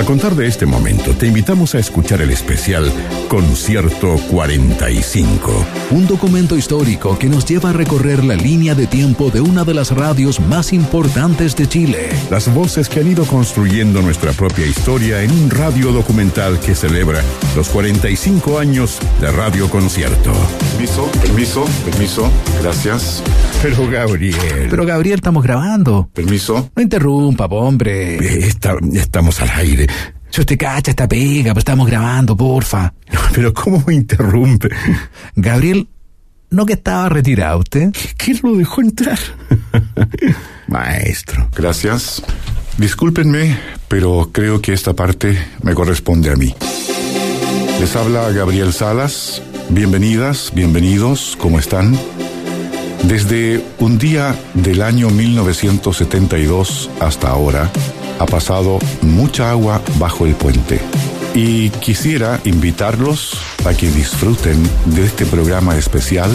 A contar de este momento, te invitamos a escuchar el especial Concierto 45. Un documento histórico que nos lleva a recorrer la línea de tiempo de una de las radios más importantes de Chile. Las voces que han ido construyendo nuestra propia historia en un radio documental que celebra los 45 años de Radio Concierto. Permiso, permiso, permiso, gracias. Pero Gabriel. Pero Gabriel, estamos grabando. Permiso. No interrumpa, hombre. Está- estamos al aire. Si usted cacha esta pega, pues estamos grabando, porfa. Pero ¿cómo me interrumpe? Gabriel, ¿no que estaba retirado usted? ¿Quién lo dejó entrar? Maestro. Gracias. Discúlpenme, pero creo que esta parte me corresponde a mí. Les habla Gabriel Salas. Bienvenidas, bienvenidos, ¿cómo están? Desde un día del año 1972 hasta ahora, ha pasado mucha agua bajo el puente. Y quisiera invitarlos a que disfruten de este programa especial,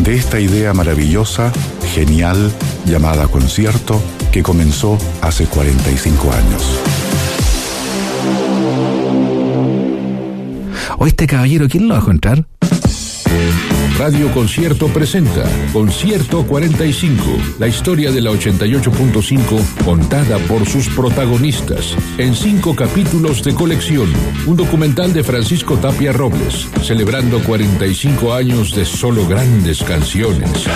de esta idea maravillosa, genial, llamada concierto, que comenzó hace 45 años. O este caballero, ¿quién lo va a encontrar? Radio Concierto presenta Concierto 45, la historia de la 88.5 contada por sus protagonistas, en cinco capítulos de colección, un documental de Francisco Tapia Robles, celebrando 45 años de solo grandes canciones.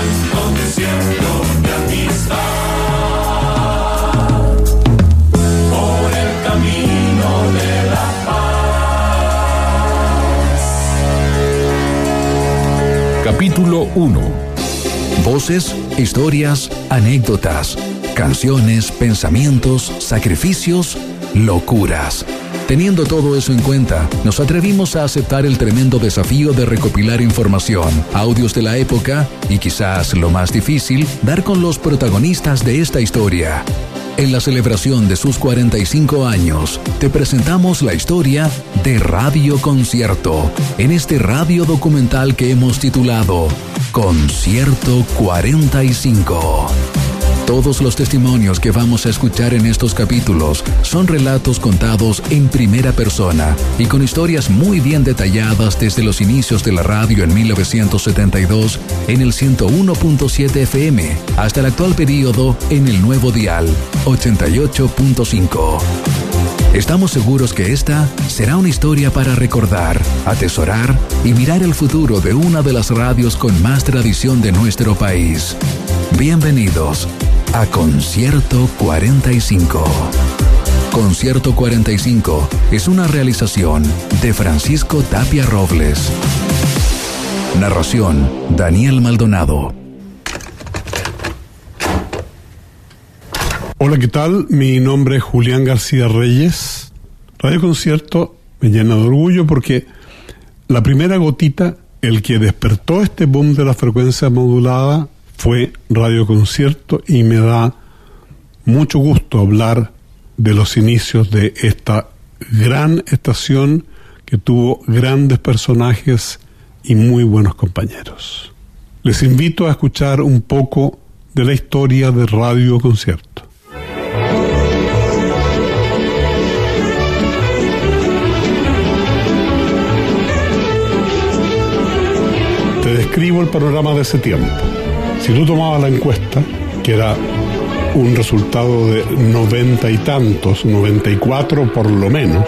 Capítulo 1. Voces, historias, anécdotas, canciones, pensamientos, sacrificios, locuras. Teniendo todo eso en cuenta, nos atrevimos a aceptar el tremendo desafío de recopilar información, audios de la época y quizás lo más difícil, dar con los protagonistas de esta historia. En la celebración de sus 45 años, te presentamos la historia de Radio Concierto, en este radio documental que hemos titulado Concierto 45. Todos los testimonios que vamos a escuchar en estos capítulos son relatos contados en primera persona y con historias muy bien detalladas desde los inicios de la radio en 1972 en el 101.7 FM hasta el actual periodo en el nuevo dial 88.5. Estamos seguros que esta será una historia para recordar, atesorar y mirar el futuro de una de las radios con más tradición de nuestro país. Bienvenidos a Concierto 45. Concierto 45 es una realización de Francisco Tapia Robles. Narración Daniel Maldonado. Hola, ¿qué tal? Mi nombre es Julián García Reyes. Radio Concierto me llena de orgullo porque la primera gotita, el que despertó este boom de la frecuencia modulada fue Radio Concierto y me da mucho gusto hablar de los inicios de esta gran estación que tuvo grandes personajes y muy buenos compañeros. Les invito a escuchar un poco de la historia de Radio Concierto. Te describo el panorama de ese tiempo. Si tú tomabas la encuesta, que era un resultado de noventa y tantos, 94 por lo menos,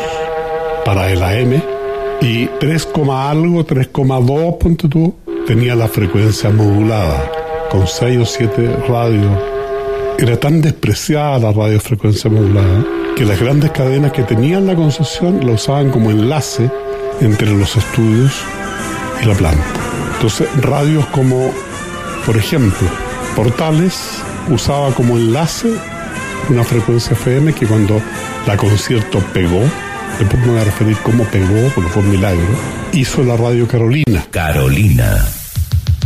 para el AM, y 3, algo, 3,2, punto tú, tenía la frecuencia modulada, con 6 o 7 radios. Era tan despreciada la radiofrecuencia modulada que las grandes cadenas que tenían la concesión la usaban como enlace entre los estudios y la planta. Entonces, radios como, por ejemplo, Portales usaba como enlace una frecuencia FM que cuando la concierto pegó, después me voy a referir cómo pegó, porque fue un milagro, hizo la radio Carolina, Carolina.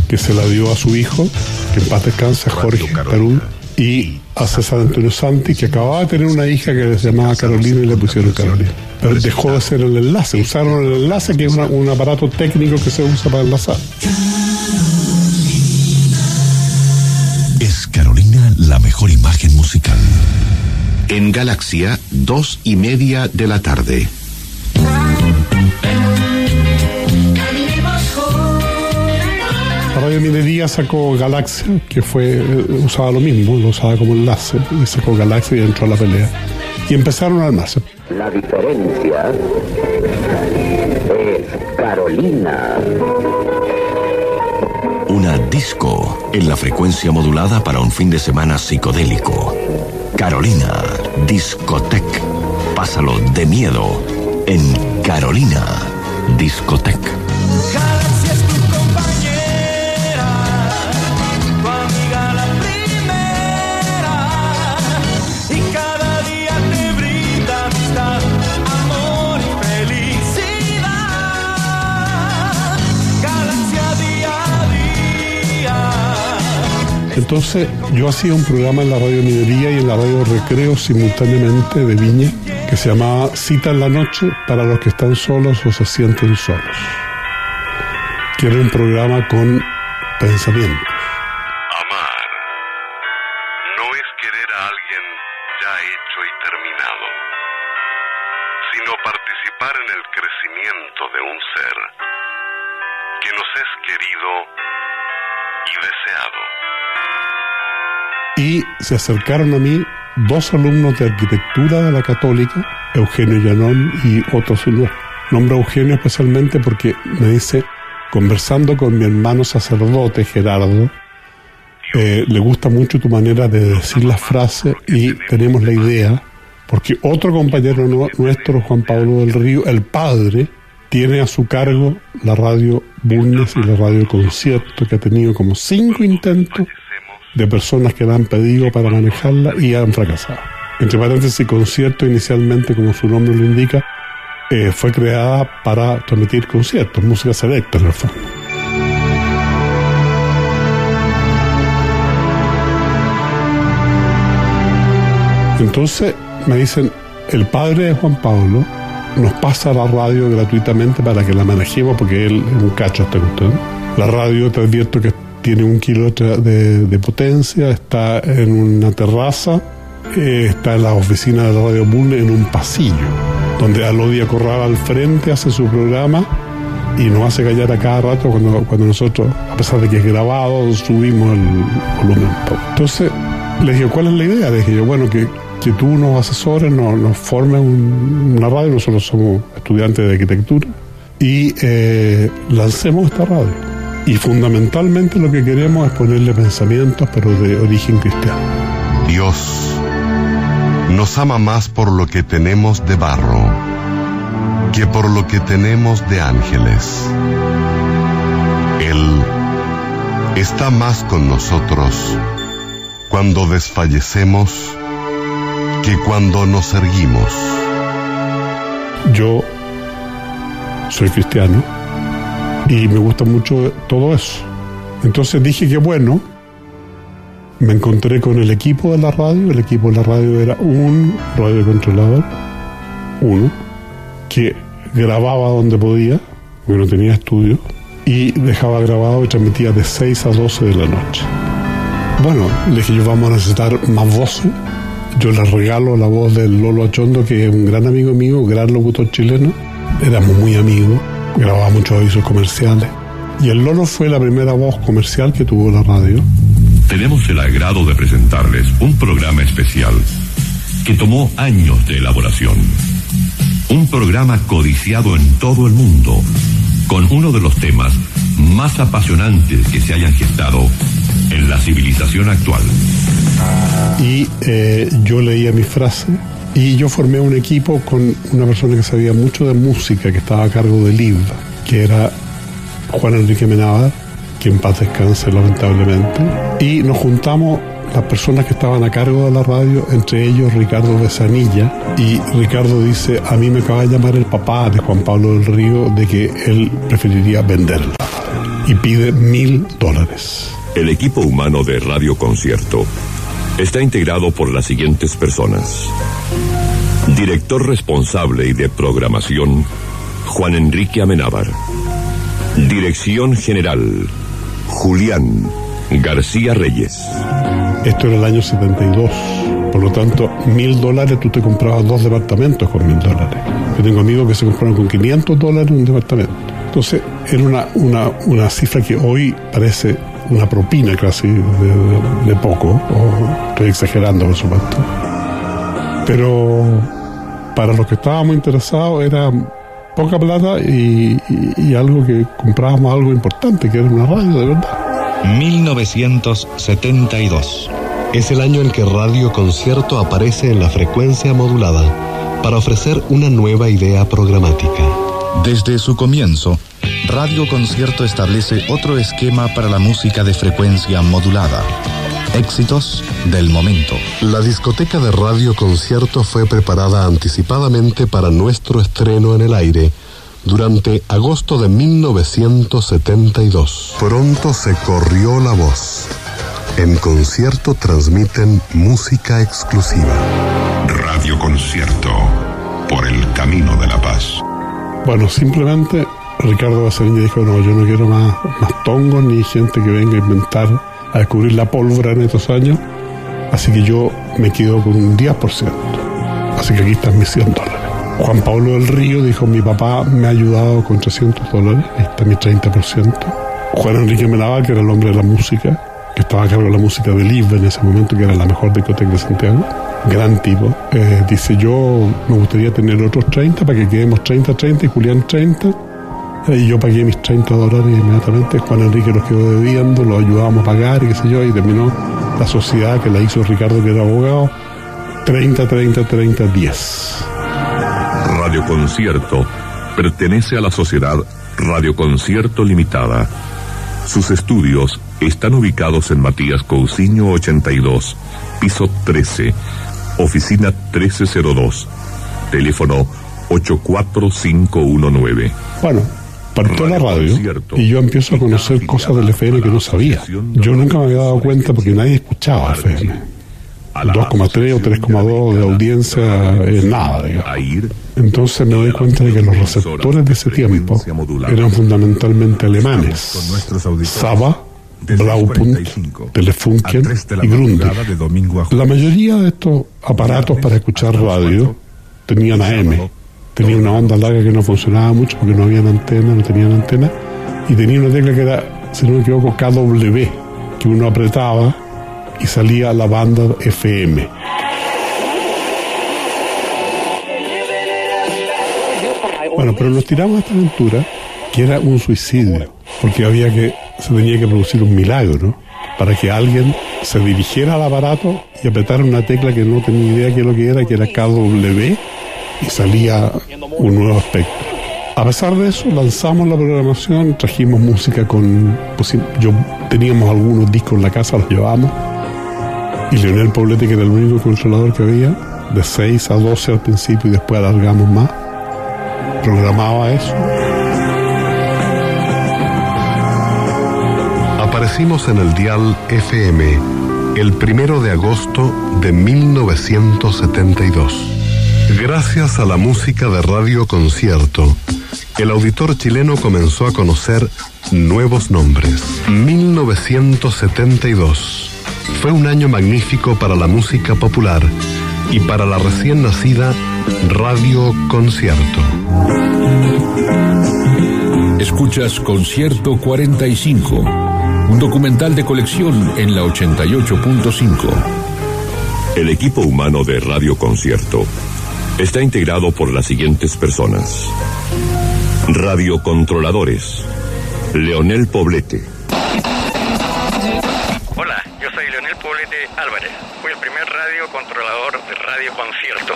que se la dio a su hijo, que en paz descanse, Jorge Carul, y a César Antonio Santi, que acababa de tener una hija que se llamaba Carolina y le pusieron Carolina. Pero dejó de ser el enlace, usaron el enlace, que es una- un aparato técnico que se usa para enlazar. La mejor imagen musical. En Galaxia, dos y media de la tarde. La radio minería sacó Galaxia, que fue eh, usaba lo mismo, lo usaba como enlace, y sacó Galaxia y entró a la pelea. Y empezaron a armarse. La diferencia es Carolina. Una disco en la frecuencia modulada para un fin de semana psicodélico. Carolina Discotec. Pásalo de miedo en Carolina Discotec. Entonces yo hacía un programa en la radio Minería y en la radio Recreo simultáneamente de Viña que se llamaba Cita en la Noche para los que están solos o se sienten solos. Que era un programa con pensamientos. Amar no es querer a alguien ya hecho y terminado, sino participar en el crecimiento de un ser que nos es querido y deseado. Y se acercaron a mí dos alumnos de arquitectura de la católica, Eugenio Llanón y otro su Nombro Eugenio especialmente porque me dice, conversando con mi hermano sacerdote Gerardo, eh, le gusta mucho tu manera de decir las frases y tenemos la idea, porque otro compañero nu- nuestro, Juan Pablo del Río, el padre, tiene a su cargo la radio Bulnes y la radio Concierto, que ha tenido como cinco intentos de personas que la han pedido para manejarla y han fracasado. Entre paréntesis, concierto inicialmente, como su nombre lo indica, eh, fue creada para transmitir conciertos, música selecta en el fondo. Entonces me dicen, el padre de Juan Pablo nos pasa la radio gratuitamente para que la manejemos porque él es un cacho esta cuestión. La radio te advierto que tiene un kilo de, potencia, está en una terraza, eh, está en la oficina de la Radio Bull en un pasillo, donde Alodia Corral al frente hace su programa y nos hace callar a cada rato cuando, nosotros, a pesar de que es grabado, subimos el volumen. Entonces le dije, ¿cuál es la idea? Le dije yo, bueno, que, tú nos asesores, nos, nos formes un- una radio, nosotros somos estudiantes de arquitectura, y eh, lancemos esta radio. Y fundamentalmente lo que queremos es ponerle pensamientos, pero de origen cristiano. Dios nos ama más por lo que tenemos de barro que por lo que tenemos de ángeles. Él está más con nosotros cuando desfallecemos que cuando nos erguimos. Yo soy cristiano y me gusta mucho todo eso. Entonces dije que bueno, me encontré con el equipo de la radio, el equipo de la radio era un radiocontrolador, uno, que grababa donde podía, porque no tenía estudio, y dejaba grabado y transmitía de 6 a 12 de la noche. Bueno, le dije yo vamos a necesitar más voces. Yo le regalo la voz del Lolo Achondo, que es un gran amigo mío, gran locutor chileno. Éramos muy amigos, grababa muchos avisos comerciales. Y el Lolo fue la primera voz comercial que tuvo la radio. Tenemos el agrado de presentarles un programa especial que tomó años de elaboración. Un programa codiciado en todo el mundo, con uno de los temas más apasionantes que se hayan gestado en la civilización actual. Y eh, yo leía mi frase y yo formé un equipo con una persona que sabía mucho de música, que estaba a cargo del IV, que era Juan Enrique Menábar, que en paz descanse lamentablemente. Y nos juntamos las personas que estaban a cargo de la radio, entre ellos Ricardo Besanilla. Y Ricardo dice, a mí me acaba de llamar el papá de Juan Pablo del Río de que él preferiría venderla. Y pide mil dólares. El equipo humano de Radio Concierto está integrado por las siguientes personas. Director responsable y de programación, Juan Enrique Amenábar. Dirección general, Julián García Reyes. Esto era el año 72, Por lo tanto, mil dólares tú te comprabas dos departamentos con mil dólares. Yo tengo amigos que se compraron con 500 dólares un departamento. Entonces, era una, una, una cifra que hoy parece una propina casi de, de- de poco, o estoy exagerando por supuesto. Pero para los que estábamos interesados era poca plata y, y- y algo que comprábamos algo importante, que era una radio de verdad. 1972. Es el año en que Radio Concierto aparece en la frecuencia modulada para ofrecer una nueva idea programática. Desde su comienzo, Radio Concierto establece otro esquema para la música de frecuencia modulada. Éxitos del momento. La discoteca de Radio Concierto fue preparada anticipadamente para nuestro estreno en el aire durante agosto de 1972. Pronto se corrió la voz. En concierto transmiten música exclusiva. Radio Concierto por el camino de la paz. Bueno, simplemente Ricardo Basarini dijo, no, yo no quiero más, más tongos ni gente que venga a inventar, a descubrir la pólvora en estos años. Así que yo me quedo con un 10%. Así que aquí están mis 100 dólares. Juan Pablo del Río dijo, mi papá me ha ayudado con 300 dólares, ahí está mi 30%. Juan Enrique Menaba, que era el hombre de la música, que estaba a cargo de la música de Lisbe en ese momento, que era la mejor discoteca de Santiago, gran tipo, eh, dice, yo me gustaría tener otros 30 para que quedemos 30-30 y Julián 30. Y yo pagué mis 30 dólares inmediatamente. Juan Enrique los quedó debiendo, lo ayudábamos a pagar y qué sé yo, y terminó la sociedad que la hizo Ricardo, que era abogado, 30, 30, 30, 10. Radio Concierto pertenece a la sociedad Radio Concierto Limitada. Sus estudios están ubicados en Matías Cousiño 82, piso 13, oficina 1302, teléfono 84519. Bueno, partió la radio y yo empiezo a conocer cosas del FM que no sabía. Yo nunca me había dado cuenta porque nadie escuchaba FM. 2,3 o 3,2 de audiencia es nada, digamos. Entonces me doy cuenta de que los receptores de ese tiempo eran fundamentalmente alemanes. Saba, Blaupunkt, Telefunken y Grundig. La mayoría de estos aparatos para escuchar radio tenían AM. Tenía una onda larga que no funcionaba mucho porque no había antena, no tenían antena. Y tenía una tecla que era, si no me equivoco, KW, que uno apretaba y salía la banda FM. Bueno, pero nos tiramos a esta aventura que era un suicidio, porque había que, se tenía que producir un milagro para que alguien se dirigiera al aparato y apretara una tecla que no tenía idea qué es lo que era, que era KW, y salía un nuevo aspecto. A pesar de eso, lanzamos la programación, trajimos música con... pusi- yo teníamos algunos discos en la casa, los llevábamos, y Leonel Poblete, que era el único controlador que había, de 6 a 12 al principio y después alargamos más, programaba eso. Aparecimos en el dial FM el primero de agosto de 1972. Gracias a la música de Radio Concierto, el auditor chileno comenzó a conocer nuevos nombres. 1972 fue un año magnífico para la música popular y para la recién nacida Radio Concierto. Escuchas Concierto 45, un documental de colección en la 88.5. El equipo humano de Radio Concierto está integrado por las siguientes personas. Radiocontroladores. Leonel Poblete. Hola, yo soy Leonel Poblete Álvarez. Fui el primer radio controlador de Radio Concierto.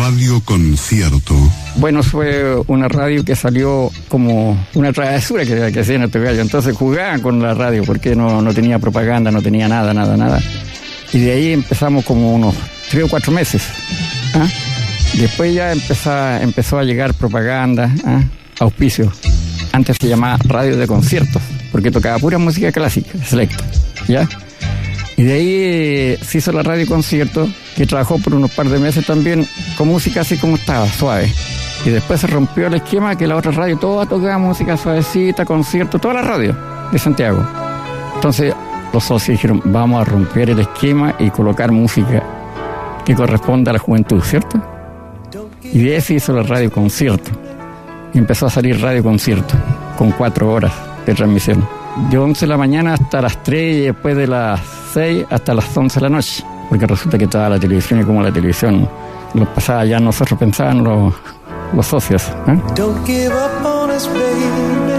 Radio Concierto. Bueno, fue una radio que salió como una travesura que, que hacían estos gallos. Entonces jugaban con la radio porque no, no tenía propaganda, no tenía nada, nada, nada. Y de ahí empezamos como unos tres cuatro meses. ¿ah? Después ya empezó, empezó a llegar propaganda, ¿ah? auspicio. Antes se llamaba radio de conciertos, porque tocaba pura música clásica, selecta. ¿Ya? Y de ahí eh, se hizo la radio concierto, que trabajó por unos par de meses también con música así como estaba, suave. Y después se rompió el esquema que la otra radio toda tocaba música suavecita, concierto, toda la radio de Santiago. Entonces los socios dijeron, vamos a romper el esquema y colocar música que corresponde a la juventud, ¿cierto? Y de eso hizo la radio concierto. Y empezó a salir radio concierto, con cuatro horas de transmisión. De 11 de la mañana hasta las 3 y después de las 6 hasta las 11 de la noche. Porque resulta que toda la televisión y como la televisión lo pasaba ya nosotros pensaban los, los socios. ¿eh? Don't give up on us, baby.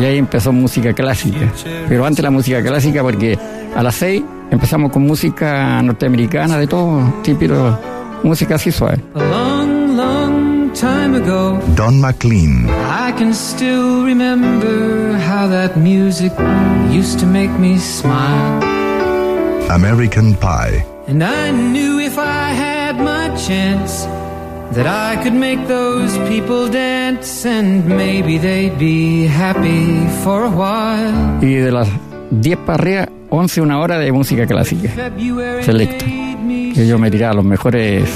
Y ahí empezó música clásica. Pero antes la música clásica porque a las 6 empezamos con música norteamericana, de todo, típico, música así suave. A long, long time ago, Don McLean, I can still remember how that music used to make me smile. American Pie, And I knew if I had my chance that I could make those people dance and maybe they'd be happy for a while. Y de las 10 para arriba, 11 una hora de música clásica, selecta. Que yo me tiraba los mejores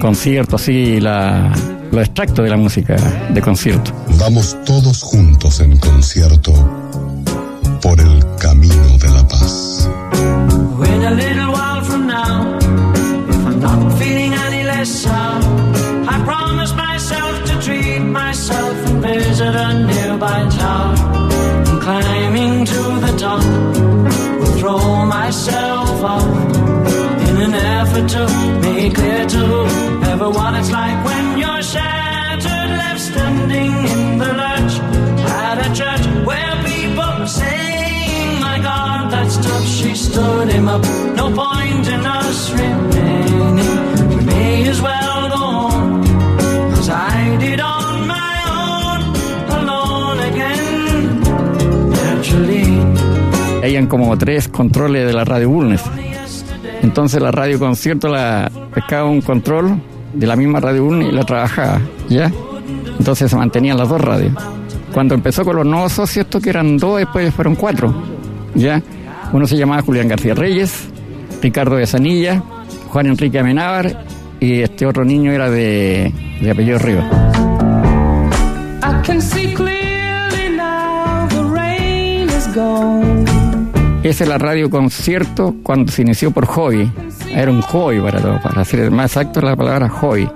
conciertos, así, la, los extractos de la música de concierto. Vamos todos juntos en concierto por el camino de la paz. Town. And climbing to the top, will throw myself off in an effort to make clear to whoever what it's like when you're shattered, left standing in the lurch at a church where people saying, My God, that stuff she stood him up. No point Habían como tres controles de la radio Bulnes. Entonces la radio concierto la pescaba un control de la misma radio Bulnes y la trabajaba, ¿ya? Entonces se mantenían las dos radios. Cuando empezó con los nuevos socios, estos que eran dos, después fueron cuatro, ¿ya? Uno se llamaba Julián García Reyes, Ricardo de Sanilla, Juan Enrique Amenábar y este otro niño era de, de apellido Rivas. I can see clearly now the rain is gone. Esa es la radio concierto cuando se inició por hobby. Era un hobby para todo, para ser más exacto la palabra hobby.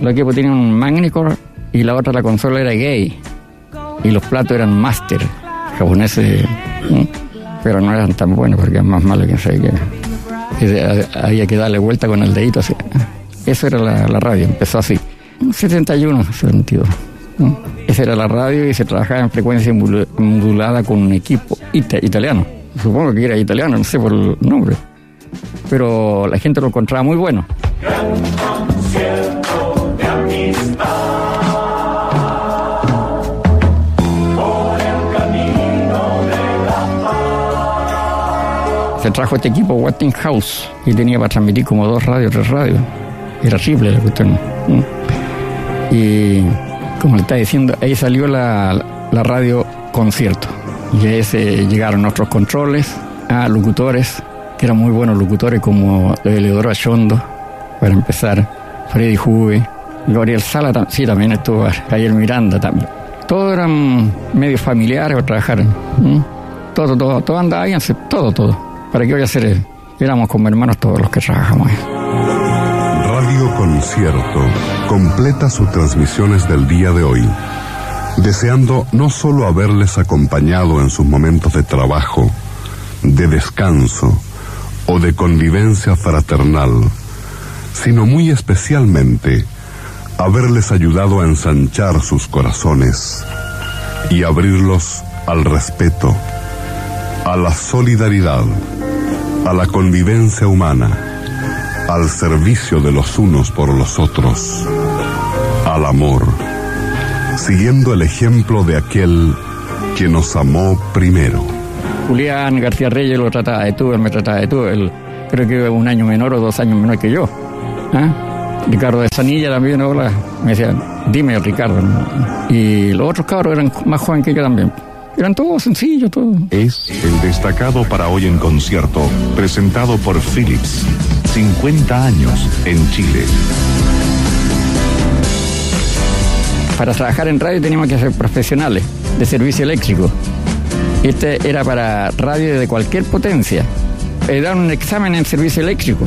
Los equipos tenían un Magnicore y la otra, la consola era gay. Y los platos eran master, japoneses, pero no eran tan buenos porque eran más malos que sé que. había que darle vuelta con el dedito así. Eso era la, radio, empezó así. 71, 72. ¿mm? Esa era la radio y se trabajaba en frecuencia modul- modulada con un equipo ita- italiano. Supongo que era italiano, no sé por el nombre. Pero la gente lo encontraba muy bueno. Se trajo este equipo Westinghouse y tenía para transmitir como dos radios, tres radios. Era triple la cuestión. Y como le está diciendo, ahí salió la, la radio concierto. Y ahí se llegaron nuestros controles a locutores, que eran muy buenos locutores como Eleodoro Achondo, para empezar, Freddy Juve, Gabriel Sala, sí, también estuvo, Javier Miranda también. Todos eran medios familiares o trabajaron. Todo, todo, todo andaba bien, todo, todo. ¿Para qué voy a hacer? eh? Éramos como hermanos todos los que trabajamos ahí. Radio Concierto completa sus transmisiones del día de hoy, deseando no solo haberles acompañado en sus momentos de trabajo, de descanso o de convivencia fraternal, sino muy especialmente haberles ayudado a ensanchar sus corazones y abrirlos al respeto, a la solidaridad, a la convivencia humana al servicio de los unos por los otros, al amor, siguiendo el ejemplo de aquel que nos amó primero. Julián García Reyes lo trataba de tú, él me trataba de tú, él creo que un año menor o dos años menor que yo. ¿ah? Ricardo de Sanilla también, hola, me decían, dime Ricardo. Y los otros cabros eran más jóvenes que yo también. Eran todos sencillos, todos. Es el destacado para hoy en concierto, presentado por Philips. 50 años en Chile. Para trabajar en radio teníamos que ser profesionales de servicio eléctrico. Este era para radio de cualquier potencia. Eh, dar un examen en servicio eléctrico.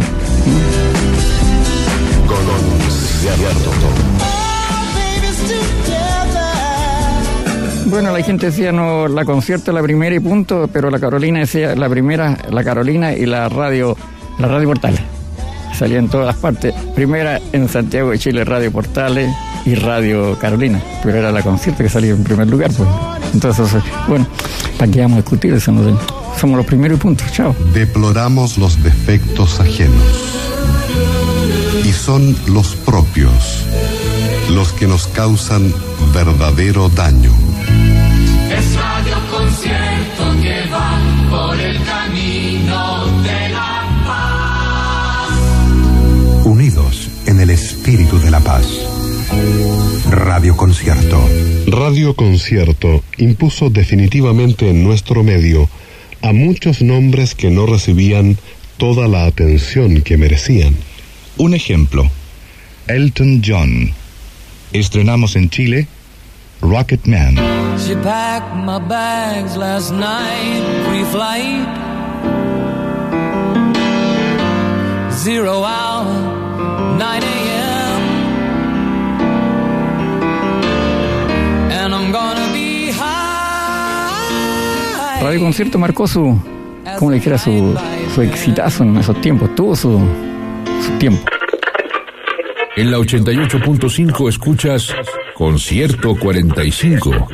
Bueno, la gente decía no, la concierto la primera y punto, pero la Carolina decía la primera, la Carolina y la radio, la radio Portales. Salía en todas las partes. Primera en Santiago de Chile, Radio Portales y Radio Carolina, pero era la concierto que salía en primer lugar, pues. Entonces, bueno, ¿para qué vamos a discutir eso? Somos los primeros y punto, chao. Deploramos los defectos ajenos. Y son los propios los que nos causan verdadero daño. Espíritu de la paz. Radio Concierto. Radio Concierto impuso definitivamente en nuestro medio a muchos nombres que no recibían toda la atención que merecían. Un ejemplo, Elton John. Estrenamos en Chile Rocket Man. She packed my bags last night, pre-flight. Zero hour, 9 a.m. Radio Concierto marcó su, como le dijera, su, su exitazo en esos tiempos, tuvo su, su tiempo. En la 88.5 escuchas Concierto 45,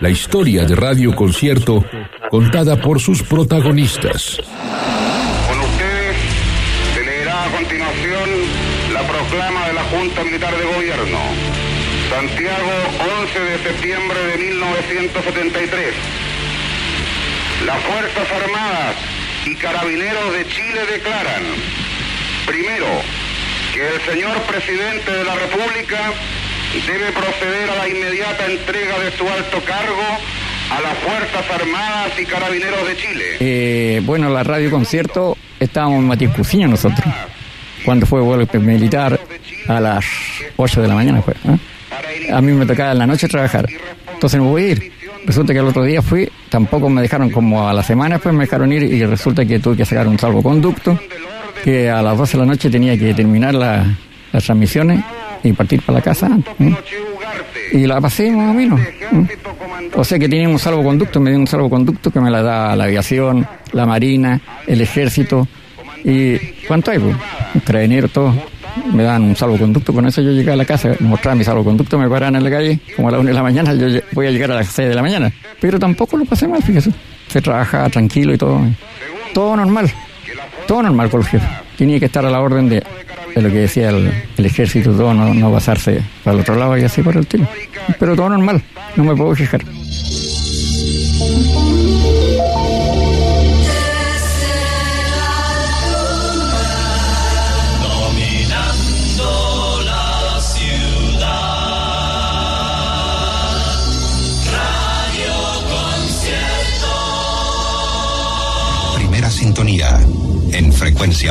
la historia de Radio Concierto contada por sus protagonistas. Con ustedes se leerá a continuación la proclama de la Junta Militar de Gobierno. Santiago, 11 de septiembre de 1973. Las Fuerzas Armadas y Carabineros de Chile declaran, primero, que el señor presidente de la República debe proceder a la inmediata entrega de su alto cargo a las Fuerzas Armadas y Carabineros de Chile. Eh, bueno, la radio concierto estábamos en Matías Cuciña nosotros, cuando fue vuelo militar a las 8 de la mañana fue. ¿eh? A mí me tocaba en la noche trabajar, entonces no voy a ir. Resulta que el otro día fui, tampoco me dejaron como a la semana después me dejaron ir y resulta que tuve que sacar un salvoconducto, que a las 12 de la noche tenía que terminar la- las transmisiones y partir para la casa. Y la pasé más o menos. O sea que tenía un salvoconducto, me dio un salvoconducto que me la da la aviación, la marina, el ejército. ¿Y cuánto hay? Pues? Carabineros, todo. Me dan un salvoconducto, con eso yo llegué a la casa, mostraba mi salvoconducto, me paraban en la calle, como a las 1 de la mañana, yo voy a llegar a las 6 de la mañana. Pero tampoco lo pasé mal, fíjese. Se trabajaba tranquilo y todo. Todo normal. Todo normal con el jefe. Tenía que estar a la orden de, de lo que decía el, el ejército, todo, no, no pasarse para el otro lado y así por el tiro. Pero todo normal, no me puedo fijar.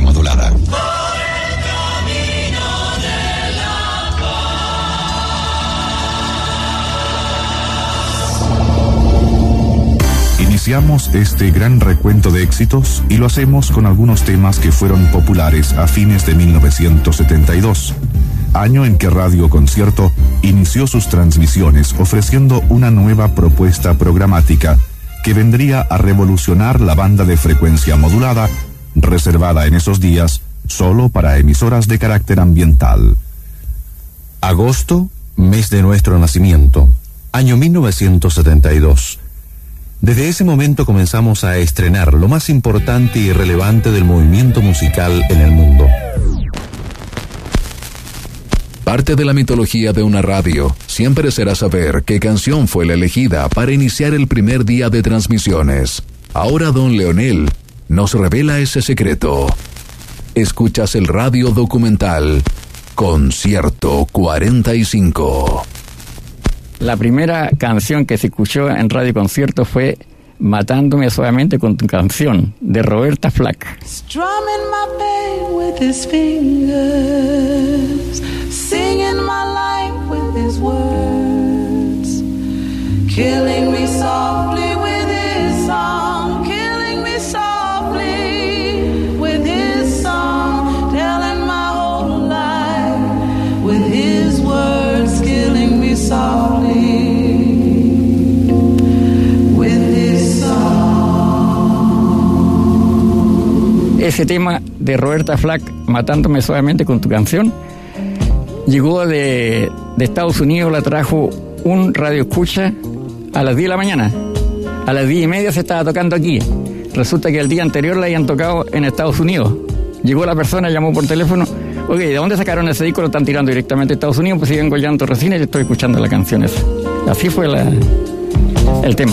Modulada. Iniciamos este gran recuento de éxitos y lo hacemos con algunos temas que fueron populares a fines de 1972, año en que Radio Concierto inició sus transmisiones ofreciendo una nueva propuesta programática que vendría a revolucionar la banda de frecuencia modulada, reservada en esos días solo para emisoras de carácter ambiental. Agosto, mes de nuestro nacimiento, año 1972. Desde ese momento comenzamos a estrenar lo más importante y relevante del movimiento musical en el mundo. Parte de la mitología de una radio siempre será saber qué canción fue la elegida para iniciar el primer día de transmisiones. Ahora don Leonel nos revela ese secreto. Escuchas el radio documental Concierto 45. La primera canción que se escuchó en Radio Concierto fue Matándome suavemente con tu canción, de Roberta Flack. Strumming my pain with his fingers, singing my life with his words. killing me softly Ese tema de Roberta Flack, Matándome suavemente con tu canción, llegó de, de Estados Unidos, la trajo un radio escucha a las 10 de la mañana. A las 10 y media se estaba tocando aquí. Resulta que el día anterior la habían tocado en Estados Unidos. Llegó la persona, llamó por teléfono. Oye, ¿de dónde sacaron ese disco? Lo están tirando directamente a Estados Unidos. Pues siguen gollando recién y estoy escuchando la canción esa. Así fue el tema.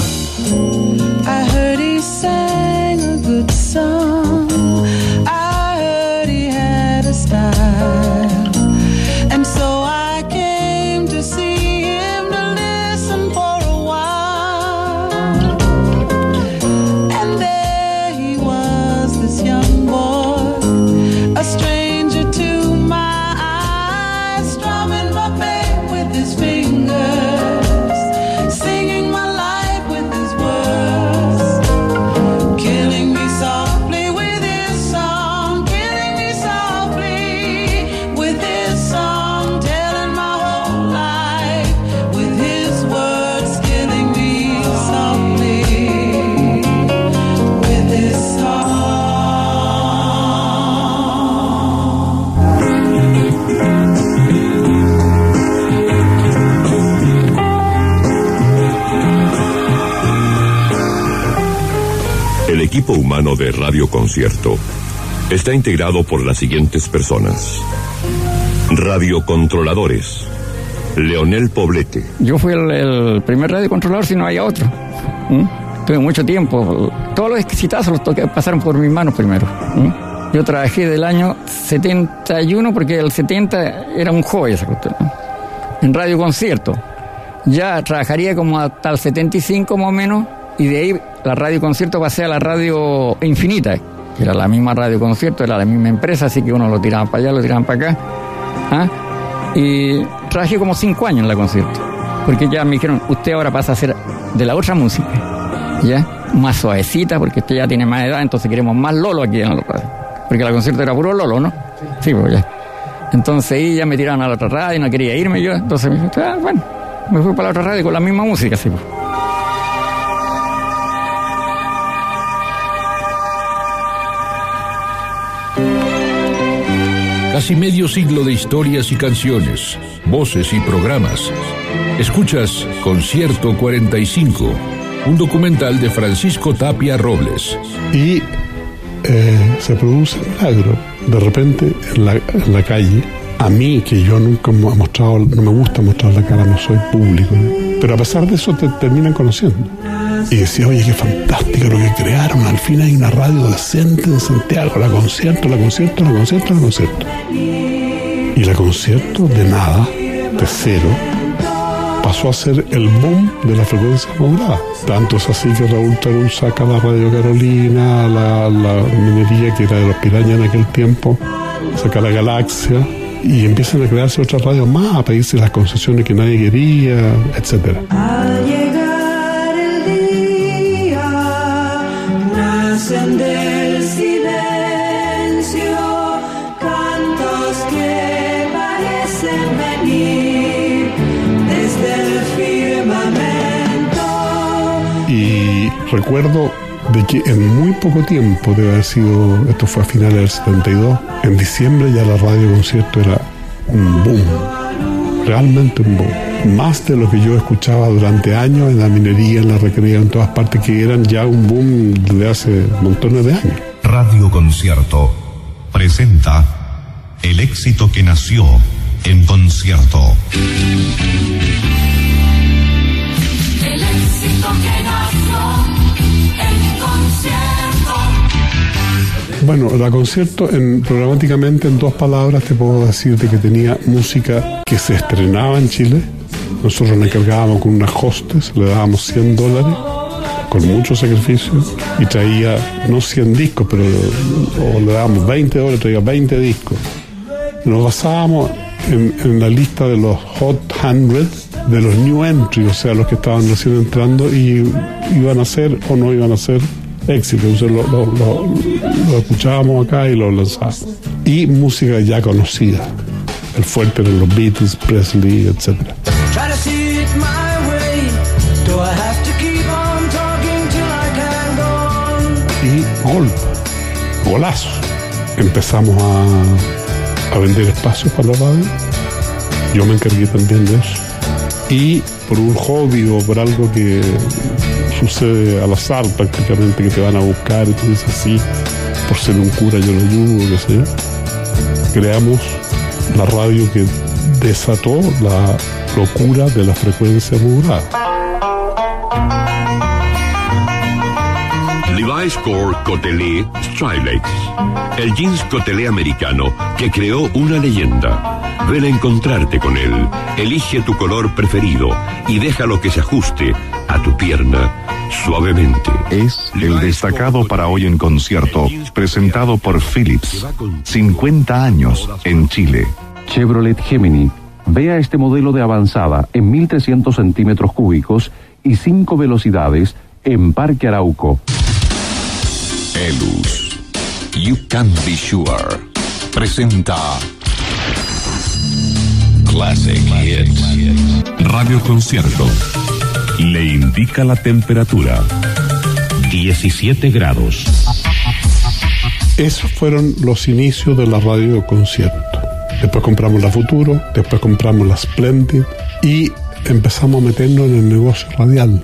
Humano de Radio Concierto está integrado por las siguientes personas. Radiocontroladores. Leonel Poblete. Yo fui el, el primer radio controlador si no había otro. Tuve mucho tiempo. Todos los exitazos los toqué- pasaron por mis manos primero. Yo trabajé del año 71 porque el 70 era un joven. ¿no? En radio concierto. Ya trabajaría como hasta el 75 más o menos y de ahí la radio concierto pasé a la radio infinita, que era la misma radio concierto, era la misma empresa, así que uno lo tiraban para allá, lo tiraban para acá. ¿Ah? Y trabajé como cinco años en la concierto. Porque ya me dijeron, usted ahora pasa a ser de la otra música. ¿Ya? Más suavecita, porque usted ya tiene más edad, entonces queremos más Lolo aquí en la. Porque la concierto era puro Lolo, ¿no? Sí, pues ya. Entonces ahí ya me tiraron a la otra radio, no quería irme yo. Entonces me dije, ah, bueno, me fui para la otra radio con la misma música, sí. pues. Casi medio siglo de historias y canciones, voces y programas. Escuchas Concierto 45, un documental de Francisco Tapia Robles. Y eh, se produce un milagro. De repente, en la, calle, a mí, que yo nunca he mostrado, no me gusta mostrar la cara, no soy público, pero a pesar de eso te terminan conociendo. Y decía, oye, qué fantástico lo que crearon, al fin hay una radio decente en Santiago, la concierto, la concierto, la concierto, la concierto. Y la concierto de nada, de cero, pasó a ser el boom de la frecuencia modulada. Tanto es así que Raúl Tarú saca la Radio Carolina, la, la minería que era de los pirañas en aquel tiempo, saca la Galaxia y empiezan a crearse otras radios más, a pedirse las concesiones que nadie quería, etcétera. Recuerdo de que en muy poco tiempo, debe haber sido, esto fue a finales del 72, en diciembre ya la radio concierto era un boom, realmente un boom. Más de lo que yo escuchaba durante años en la minería, en la recrea, en todas partes, que eran ya un boom de hace montones de años. Radio Concierto presenta el éxito que nació en concierto. El éxito que nació en concierto. Bueno, la concierto en, programáticamente en dos palabras te puedo decir de que tenía música que se estrenaba en Chile. Nosotros nos encargábamos con unas hostes, le dábamos 100 dólares con mucho sacrificio y traía no 100 discos, pero le dábamos 20 dólares, traía 20 discos. Nos basábamos en, en la lista de los Hot 100 de los new entry, o sea, los que estaban recién entrando y iban a ser o no iban a ser éxito. Entonces lo, lo- lo- lo escuchábamos acá y lo lanzábamos. Y música ya conocida. El fuerte eran los Beatles, Presley, etc. Y gol, golazo. Empezamos a, a vender espacios para la radio. Yo me encargué también de eso. Y por un hobby o por algo que sucede al azar prácticamente, que te van a buscar y tú dices sí, por ser un cura yo lo ayudo, qué sé yo. Creamos la radio que desató la locura de la frecuencia modulada. Levi's Core Cotelé Strilex. El jeans Cotelé americano que creó una leyenda. Ven a encontrarte con él. Elige tu color preferido y déjalo que se ajuste a tu pierna suavemente. Es el destacado para hoy en concierto, presentado por Philips. 50 años en Chile. Chevrolet Gemini. Vea este modelo de avanzada en 1300 centímetros cúbicos y 5 velocidades en Parque Arauco. Elus, You Can Be Sure, presenta Classic Hits. Radio Concierto. Le indica la temperatura. 17 grados. Esos fueron los inicios de la radio concierto. Después compramos la Futuro, después compramos la Splendid y empezamos a meternos en el negocio radial.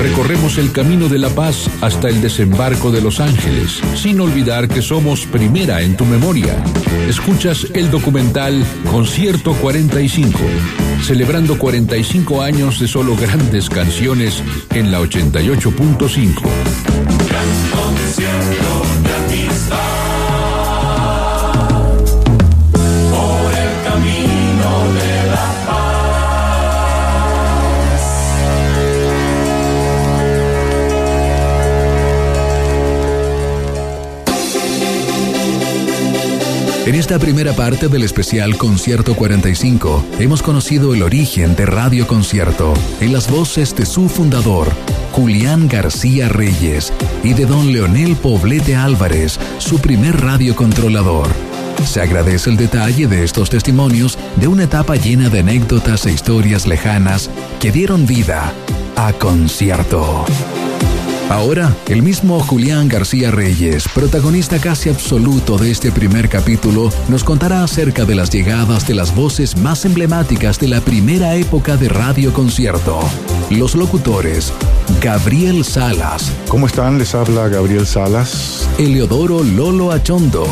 Recorremos el camino de la paz hasta el desembarco de Los Ángeles, sin olvidar que somos primera en tu memoria. Escuchas el documental Concierto 45, celebrando 45 años de solo grandes canciones en la 88.5. En esta primera parte del especial Concierto 45 hemos conocido el origen de Radio Concierto en las voces de su fundador, Julián García Reyes, y de don Leonel Poblete Álvarez, su primer radiocontrolador. Se agradece el detalle de estos testimonios de una etapa llena de anécdotas e historias lejanas que dieron vida a Concierto. Ahora, el mismo Julián García Reyes, protagonista casi absoluto de este primer capítulo, nos contará acerca de las llegadas de las voces más emblemáticas de la primera época de Radio Concierto. Los locutores, Gabriel Salas. ¿Cómo están? Les habla Gabriel Salas. Eleodoro Lolo Achondo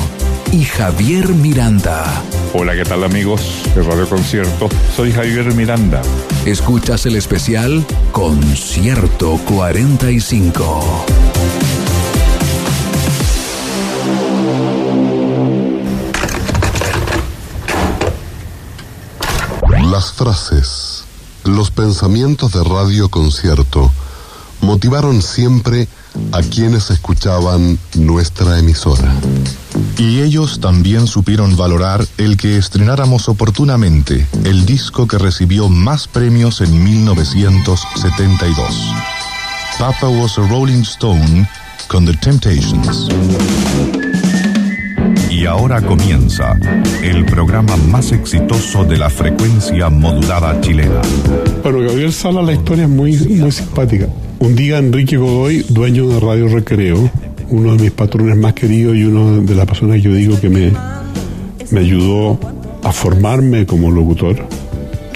y Javier Miranda. Hola, ¿qué tal amigos de Radio Concierto? Soy Javier Miranda. Escuchas el especial Concierto 45. Las frases, los pensamientos de Radio Concierto motivaron siempre a quienes escuchaban nuestra emisora. Y ellos también supieron valorar el que estrenáramos oportunamente el disco que recibió más premios en 1972. Papa was a Rolling Stone con The Temptations. Y ahora comienza el programa más exitoso de la frecuencia modulada chilena. Bueno, Gabriel Sala, la historia es muy, muy simpática. Un día Enrique Godoy, dueño de Radio Recreo, uno de mis patrones más queridos y uno de las personas que yo digo que me, me ayudó a formarme como locutor,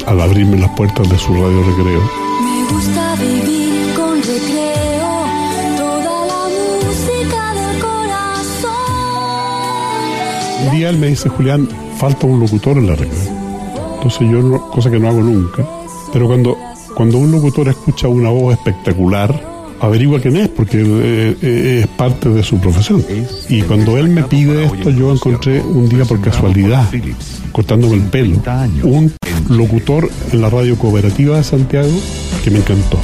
al abrirme las puertas de su Radio Recreo. Me gusta vivir con recreo, toda la música del corazón. Un día él me dice, Julián, falta un locutor en la recreo. Entonces yo, cosa que no hago nunca, pero cuando, cuando un locutor escucha una voz espectacular, averigua quién es, porque eh, es parte de su profesión. Y cuando él me pide esto, yo encontré un día por casualidad, cortándome el pelo, un locutor en la radio cooperativa de Santiago que me encantó.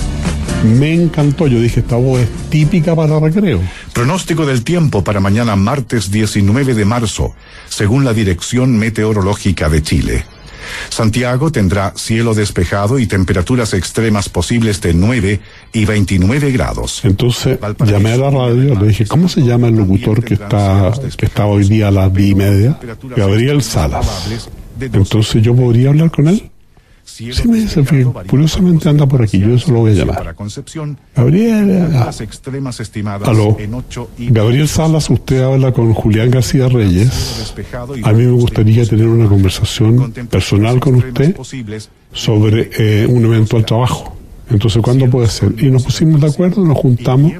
Me encantó, yo dije, esta voz es típica para recreo. Pronóstico del tiempo para mañana martes 19 de marzo, según la Dirección Meteorológica de Chile. Santiago tendrá cielo despejado y temperaturas extremas posibles de 9 y 29 grados. Entonces llamé a la radio, le dije, ¿cómo se llama el locutor que está, que está hoy día a las 10 y media? Gabriel Salas. Entonces yo podría hablar con él. Sí, me dice, fíjate, curiosamente anda por aquí, yo eso lo voy a llamar. Gabriel, ah. aló, Gabriel Salas, usted habla con Julián García Reyes. A mí me gustaría tener una conversación personal con usted sobre eh, un eventual trabajo. Entonces, ¿cuándo puede ser? Y nos pusimos de acuerdo, nos juntamos.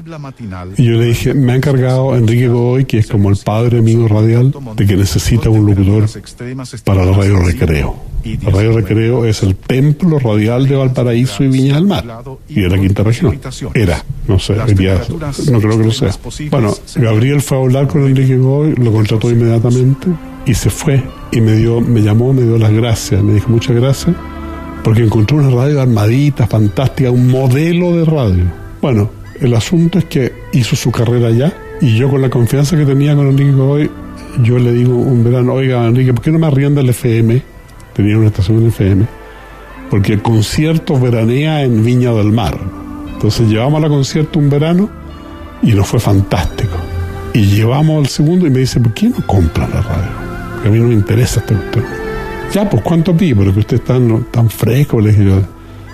Y yo le dije, me ha encargado Enrique Godoy, que es como el padre mío radial, de que necesita un locutor para la radio recreo. La radio recreo es el templo radial de Valparaíso y Viña del Mar. Y de la quinta región. Era, no sé, día, no creo que lo sea. Bueno, Gabriel fue a hablar con Enrique Godoy, lo contrató inmediatamente y se fue. Y me dio, me llamó, me dio las gracias, me dijo muchas gracias porque encontró una radio armadita, fantástica, un modelo de radio. Bueno, el asunto es que hizo su carrera allá y yo con la confianza que tenía con Enrique Godoy, yo le digo un verano, oiga Enrique, ¿por qué no me arrienda el FM? Tenía una estación en FM, porque el concierto veranea en Viña del Mar. Entonces llevamos a la concierto un verano y nos fue fantástico. Y llevamos el segundo y me dice, ¿por qué no compra la radio? Porque a mí no me interesa este cuestión. Ya, pues ¿cuánto pide? Porque usted está tan, tan fresco, le dije.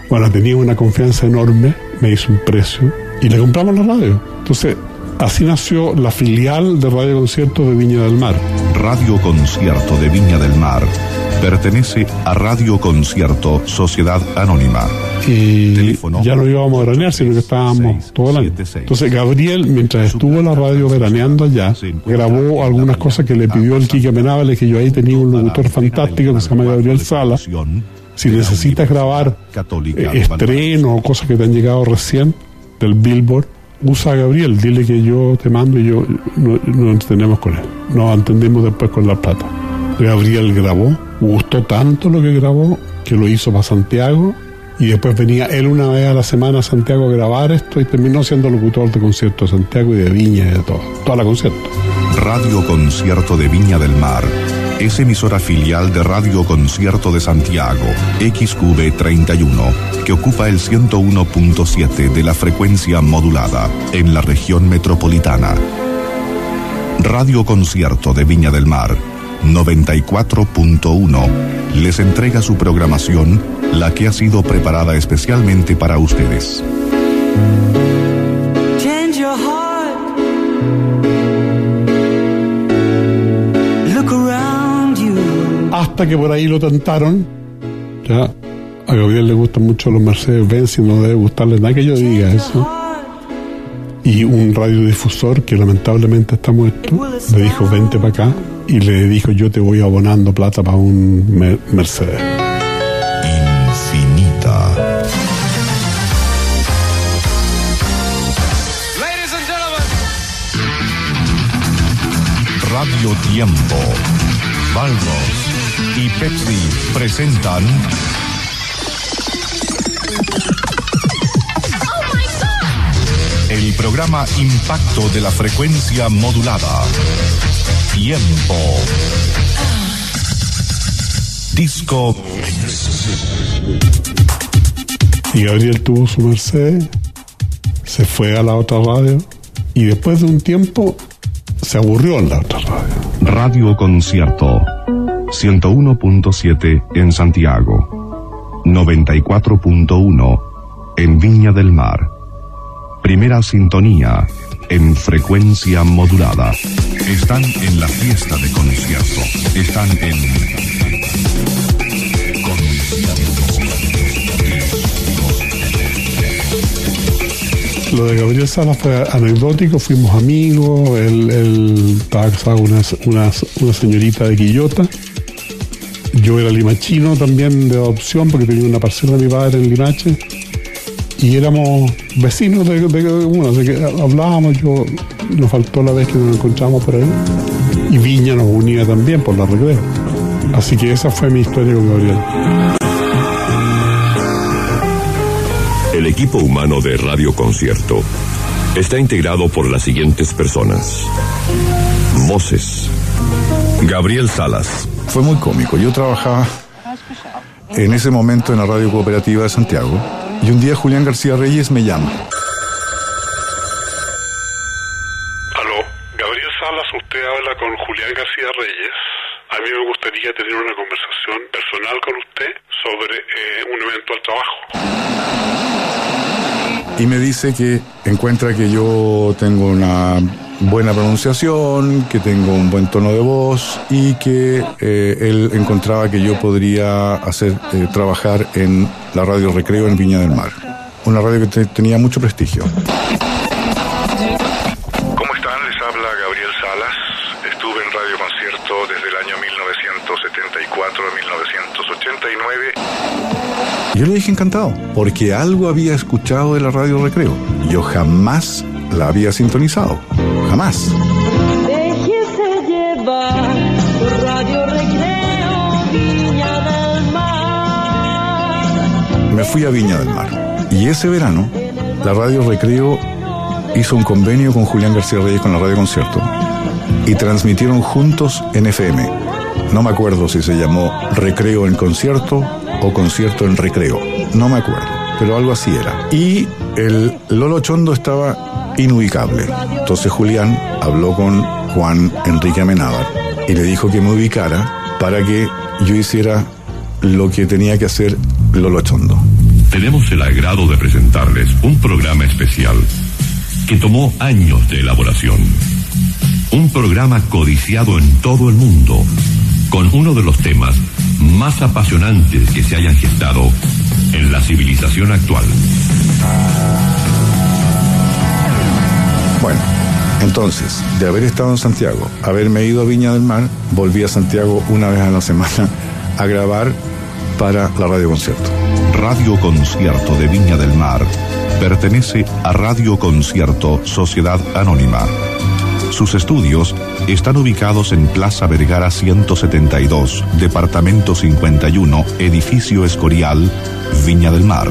Bueno, tenía una confianza enorme, me hizo un precio y le compramos la radio. Entonces, así nació la filial de Radio Concierto de Viña del Mar. Radio Concierto de Viña del Mar pertenece a Radio Concierto Sociedad Anónima. Y ya no íbamos a veranear, sino que estábamos todo el año. Entonces Gabriel, mientras estuvo la radio veraneando allá, grabó algunas cosas que le pidió el Quique Menábales, que yo ahí tenía un locutor fantástico que se llama Gabriel Sala. Si necesitas grabar eh, estrenos o cosas que te han llegado recién del Billboard, usa a Gabriel, dile que yo te mando y yo no, no entendemos con él. Nos entendemos después con la plata. Gabriel grabó, gustó tanto lo que grabó que lo hizo para Santiago y después venía él una vez a la semana a Santiago a grabar esto y terminó siendo locutor de concierto de Santiago y de Viña y de todo, toda la concierto. Radio Concierto de Viña del Mar es emisora filial de Radio Concierto de Santiago, XQB 31, que ocupa el 101.7 de la frecuencia modulada en la región metropolitana. Radio Concierto de Viña del Mar 94.1 les entrega su programación, la que ha sido preparada especialmente para ustedes. Hasta que por ahí lo tentaron. Ya, a Gabriel le gustan mucho los Mercedes-Benz y no debe gustarle nada que yo diga eso. Y un radiodifusor que lamentablemente está muerto le dijo: Vente para acá. Y le dijo: Yo te voy abonando plata para un Mer- Mercedes. Infinita. Radio Tiempo, Valros y Pepsi presentan programa Impacto de la frecuencia modulada. Tiempo. Disco. Y Gabriel tuvo su Mercedes, se fue a la otra radio y después de un tiempo se aburrió en la otra radio. Radio Concierto 101.7 en Santiago, 94.1 en Viña del Mar. Primera sintonía en frecuencia modulada. Están en la fiesta de concierto. Están en Lo de Gabriel Sala fue anecdótico, fuimos amigos, él, él casado una, una, una señorita de Quillota. Yo era limachino también de adopción porque tenía una parcela de mi padre en Limache. Y éramos vecinos de, de uno, así que hablábamos, yo nos faltó la vez que nos encontramos por ahí. Y Viña nos unía también por la recreo. Así que esa fue mi historia con Gabriel. El equipo humano de Radio Concierto está integrado por las siguientes personas. Voces. Gabriel Salas. Fue muy cómico. Yo trabajaba en ese momento en la radio cooperativa de Santiago. Y un día Julián García Reyes me llama. Aló, Gabriel Salas, usted habla con Julián García Reyes. A mí me gustaría tener una conversación personal con usted sobre eh, un eventual trabajo. y me dice que encuentra que yo tengo una buena pronunciación, que tengo un buen tono de voz y que eh, él encontraba que yo podría hacer eh, trabajar en la radio Recreo en Viña del Mar, una radio que te- tenía mucho prestigio. ¿Cómo están? Les habla Gabriel Salas. Estuve en Radio Concierto desde el año 1974 a 1989. Yo le dije encantado, porque algo había escuchado de la radio Recreo. Yo jamás la había sintonizado, jamás. Me fui a Viña del Mar. Y ese verano, la radio Recreo hizo un convenio con Julián García Reyes con la radio Concierto y transmitieron juntos en FM. No me acuerdo si se llamó Recreo en Concierto o Concierto en Recreo. No me acuerdo, pero algo así era. Y el Lolo Chondo estaba inubicable. Entonces Julián habló con Juan Enrique Amenábar y le dijo que me ubicara para que yo hiciera lo que tenía que hacer Lolo Chondo. Tenemos el agrado de presentarles un programa especial que tomó años de elaboración. Un programa codiciado en todo el mundo, con uno de los temas más apasionantes que se hayan gestado en la civilización actual. Bueno, entonces, de haber estado en Santiago, haberme ido a Viña del Mar, volví a Santiago una vez a la semana a grabar para la radio concierto. Radio Concierto de Viña del Mar pertenece a Radio Concierto Sociedad Anónima. Sus estudios están ubicados en Plaza Vergara 172, Departamento 51, Edificio Escorial, Viña del Mar.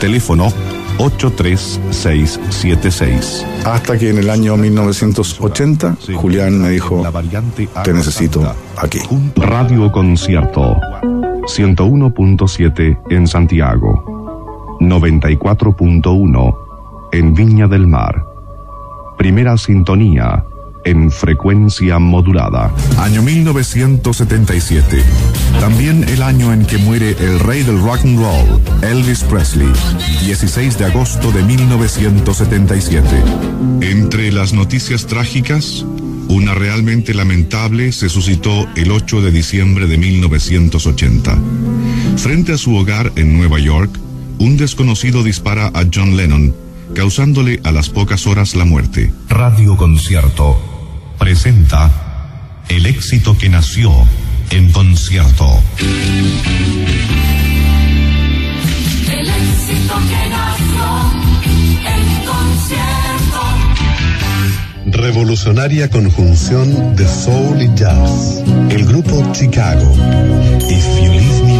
Teléfono 83676. Hasta que en el año 1980, Julián me dijo, te necesito aquí. Radio Concierto 101.7 en Santiago, 94.1 en Viña del Mar. Primera sintonía en frecuencia modulada. Año 1977. También el año en que muere el rey del rock and roll, Elvis Presley. 16 de agosto de 1977. Entre las noticias trágicas, una realmente lamentable se suscitó el 8 de diciembre de 1980. Frente a su hogar en Nueva York, un desconocido dispara a John Lennon, causándole a las pocas horas la muerte. Radio Concierto presenta el éxito que nació en concierto. El éxito que nació en concierto. Revolucionaria conjunción de soul y jazz. El grupo Chicago. If You Leave Me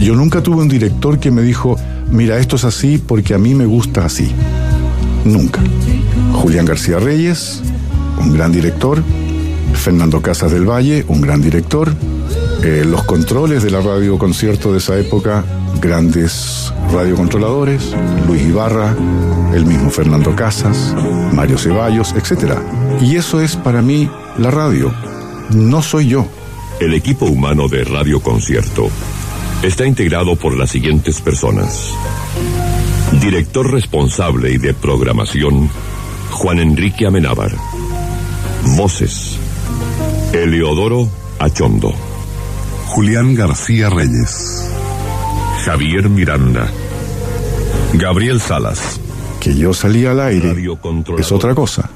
Yo nunca tuve un director que me dijo, mira, esto es así porque a mí me gusta así. Nunca. Julián García Reyes, un gran director. Fernando Casas del Valle, un gran director. Eh, los controles de la radio concierto de esa época, grandes radiocontroladores. Luis Ibarra, el mismo Fernando Casas, Mario Ceballos, etc. Y eso es para mí la radio. No soy yo. El equipo humano de Radio Concierto está integrado por las siguientes personas. Director responsable y de programación, Juan Enrique Amenábar. Voces, Eleodoro Achondo. Julián García Reyes. Javier Miranda. Gabriel Salas. Que yo salía al aire es otra cosa.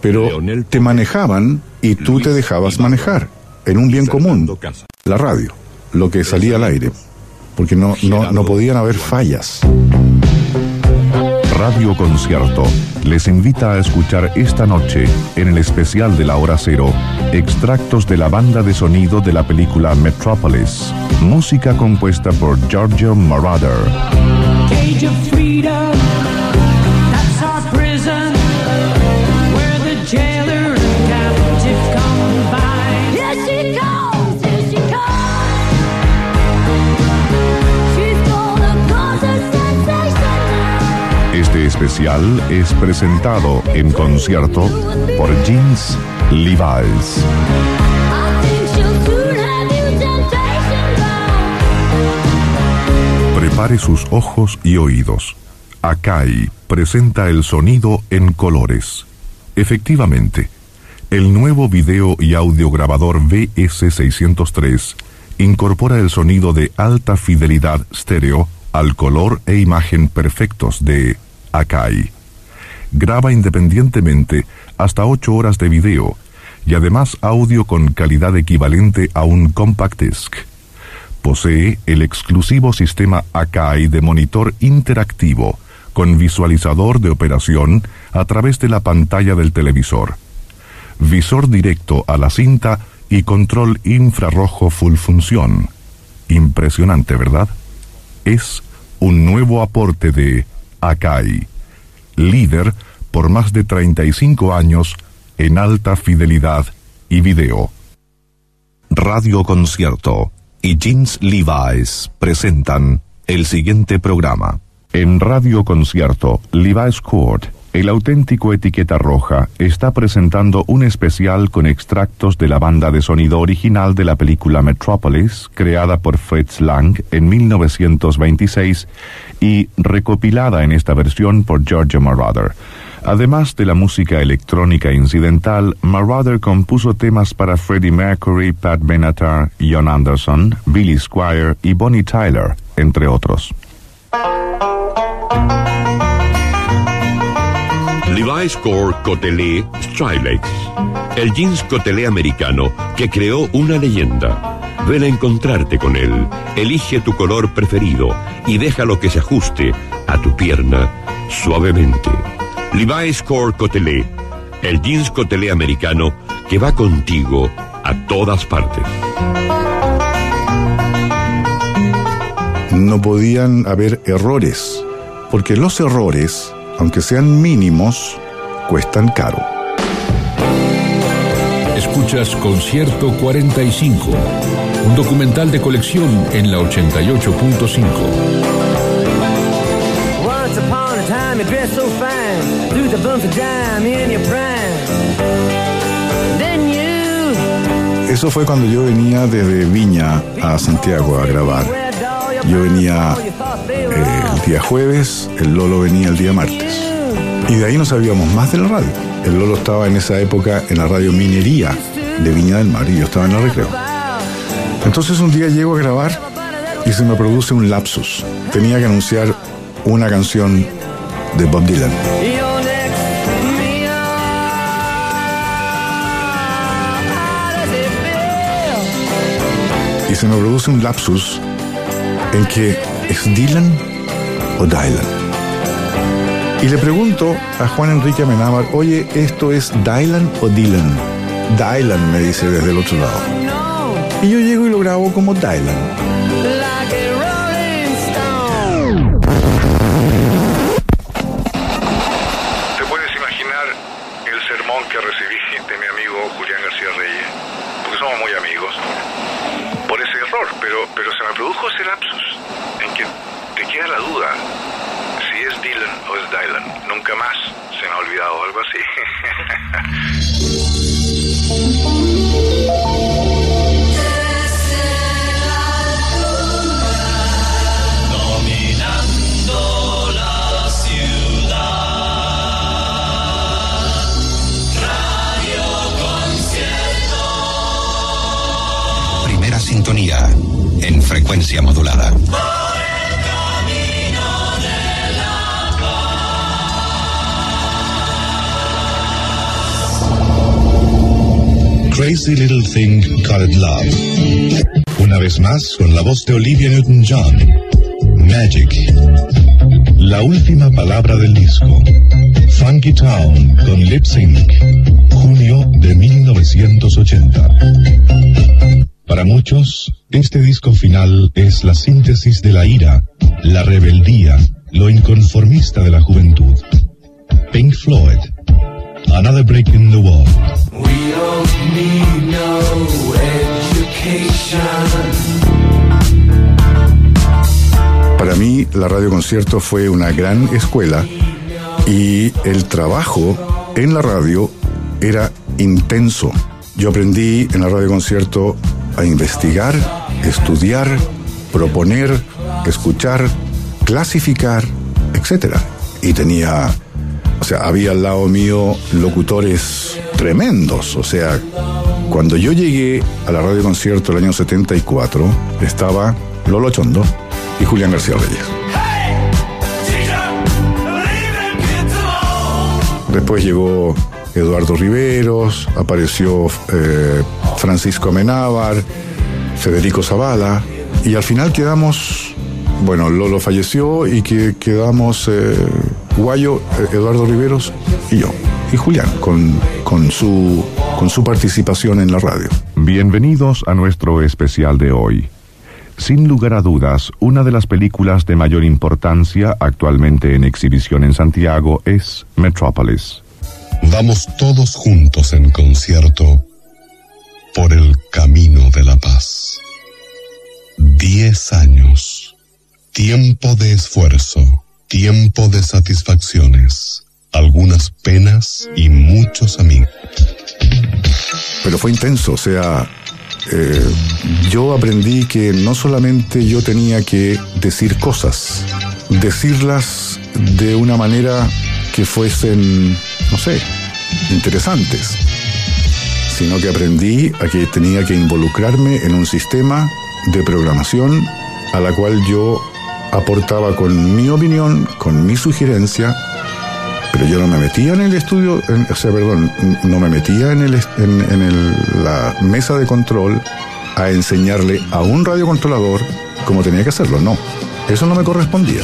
Pero te manejaban y tú te dejabas manejar en un bien común, la radio, lo que salía al aire, porque no, no, no podían haber fallas. Radio Concierto les invita a escuchar esta noche, en el especial de la hora cero, extractos de la banda de sonido de la película Metropolis, música compuesta por Giorgio Moroder. Especial es presentado en concierto por Jeans Levi's. Prepare sus ojos y oídos. Akai presenta el sonido en colores. Efectivamente, el nuevo video y audio grabador VS603 incorpora el sonido de alta fidelidad estéreo al color e imagen perfectos de Akai. Graba independientemente hasta 8 horas de video y además audio con calidad equivalente a un compact disc. Posee el exclusivo sistema Akai de monitor interactivo con visualizador de operación a través de la pantalla del televisor. Visor directo a la cinta y control infrarrojo full función. Impresionante, ¿verdad? Es un nuevo aporte de Akai, líder por más de 35 años en alta fidelidad y video. Radio Concierto y Jeans Levi's presentan el siguiente programa. En Radio Concierto, Levi's Court, el auténtico etiqueta roja, está presentando un especial con extractos de la banda de sonido original de la película Metropolis, creada por Fritz Lang en 1926 y recopilada en esta versión por Giorgio Moroder. Además de la música electrónica incidental, Moroder compuso temas para Freddie Mercury, Pat Benatar, John Anderson, Billy Squire y Bonnie Tyler, entre otros. Levi's Core Cotelé Strilex. El jeans Cotelé americano que creó una leyenda. Ven a encontrarte con él. Elige tu color preferido y déjalo que se ajuste a tu pierna suavemente. Levi's Core Cotelé. El jeans Cotelé americano que va contigo a todas partes. No podían haber errores, porque los errores, aunque sean mínimos, cuestan caro. Escuchas Concierto 45, un documental de colección en la 88.5. Once upon a time, you dressed so fine, threw the bumps of dime in your prime. Then you Eso fue cuando yo venía desde Viña a Santiago a grabar. Yo venía eh, el día jueves, el Lolo venía el día martes. Y de ahí no sabíamos más de la radio. El Lolo estaba en esa época en la radio Minería de Viña del Mar y yo estaba en el recreo. Entonces un día llego a grabar y se me produce un lapsus. Tenía que anunciar una canción de Bob Dylan. Y se me produce un lapsus en que es Dylan o Dylan. Y le pregunto a Juan Enrique Amenábar, oye, ¿esto es Dylan o Dylan? Dylan, me dice desde el otro lado. Y yo llego y lo grabo como Dylan. ¿Te puedes imaginar el sermón que recibí de mi amigo Julián García Reyes? Porque somos muy amigos. Por ese error, pero, pero se me produjo ese lapsus en que te queda la duda Dylan Dylan. Nunca más se me ha olvidado algo así. Primera sintonía en frecuencia modulada. Crazy Little Thing Called Love. Una vez más con la voz de Olivia Newton-John. Magic. La última palabra del disco. Funky Town con Lip Sync. Junio de 1980. Para muchos, este disco final es la síntesis de la ira, la rebeldía, lo inconformista de la juventud. Pink Floyd. Another break in the wall. We don't need no education. Para mí, la radio concierto fue una gran escuela y el trabajo en la radio era intenso. Yo aprendí en la radio concierto a investigar, estudiar, proponer, escuchar, clasificar, etc. Y tenía, o sea, había al lado mío locutores tremendos. O sea, cuando yo llegué a la radio concierto el año 74, estaba Lolo Chondo y Julián García Reyes. Después llegó Eduardo Riveros, apareció eh, Francisco Amenábar, Federico Zavala, y al final quedamos, bueno, Lolo falleció y que quedamos eh, Guayo, eh, Eduardo Riveros y yo, y Julián, con, con, su, con su participación en la radio. Bienvenidos a nuestro especial de hoy. Sin lugar a dudas, una de las películas de mayor importancia actualmente en exhibición en Santiago es Metropolis. Vamos todos juntos en concierto por el camino de la paz. Diez años. Tiempo de esfuerzo. Tiempo de satisfacciones. Algunas penas y muchos amigos. Pero fue intenso, o sea, eh, yo aprendí que no solamente yo tenía que decir cosas, decirlas de una manera que fuesen, no sé, interesantes, sino que aprendí a que tenía que involucrarme en un sistema de programación a la cual yo aportaba con mi opinión, con mi sugerencia, pero yo no me metía en el estudio, o sea, perdón, no me metía en, el, en, en la mesa de control a enseñarle a un radiocontrolador cómo tenía que hacerlo. No, eso no me correspondía.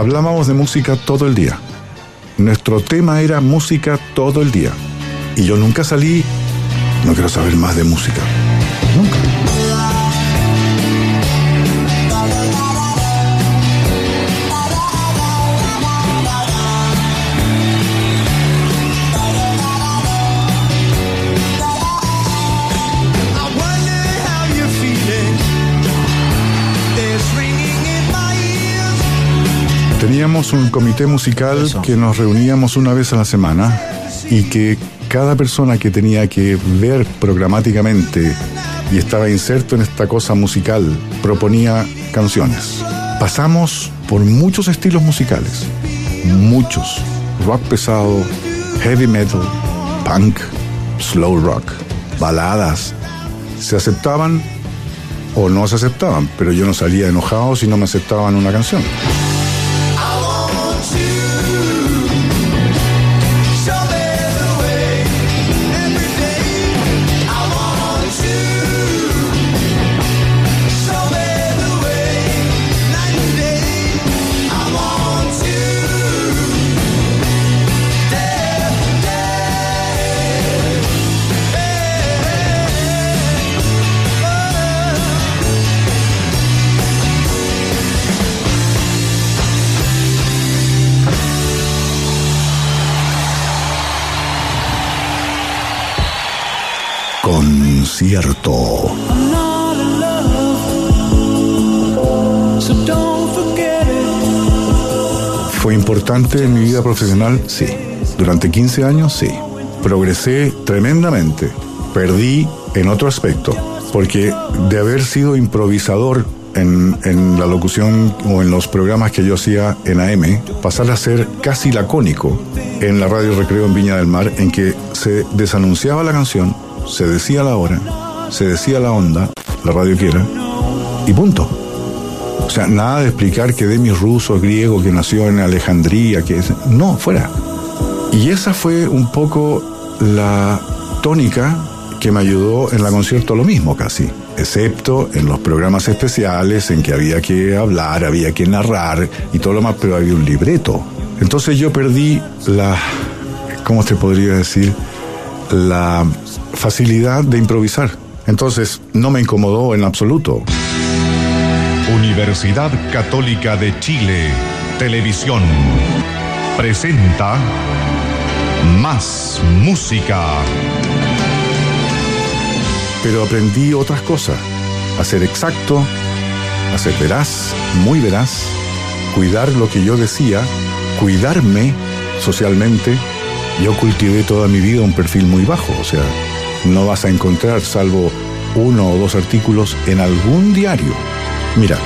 Hablábamos de música todo el día. Nuestro tema era música todo el día. Y yo nunca salí, no quiero saber más de música. Nunca. Un comité musical que nos reuníamos una vez a la semana y que cada persona que tenía que ver programáticamente y estaba inserto en esta cosa musical proponía canciones. Pasamos por muchos estilos musicales, muchos. Rock pesado, heavy metal, punk, slow rock, baladas. Se aceptaban o no se aceptaban, pero yo no salía enojado si no me aceptaban una canción. ¿Fue importante en mi vida profesional? Sí. Durante 15 años, sí. Progresé tremendamente. Perdí en otro aspecto. Porque de haber sido improvisador en, en la locución o en los programas que yo hacía en AM, pasar a ser casi lacónico en la radio Recreo en Viña del Mar, en que se desanunciaba la canción, se decía la hora, se decía la onda, la radio que era, y punto. O sea, nada de explicar que Demis ruso, griego, que nació en Alejandría, que. No, fuera. Y esa fue un poco la tónica que me ayudó en la concierto lo mismo casi, excepto en los programas especiales en que había que hablar, había que narrar y todo lo más, pero había un libreto. Entonces yo perdí la, ¿cómo te podría decir? La facilidad de improvisar. Entonces no me incomodó en absoluto. Universidad Católica de Chile, Televisión, presenta Más Música. Pero aprendí otras cosas. A ser exacto, a ser veraz, muy veraz, cuidar lo que yo decía, cuidarme socialmente. Yo cultivé toda mi vida un perfil muy bajo, o sea, no vas a encontrar, salvo uno o dos artículos, en algún diario. Mira,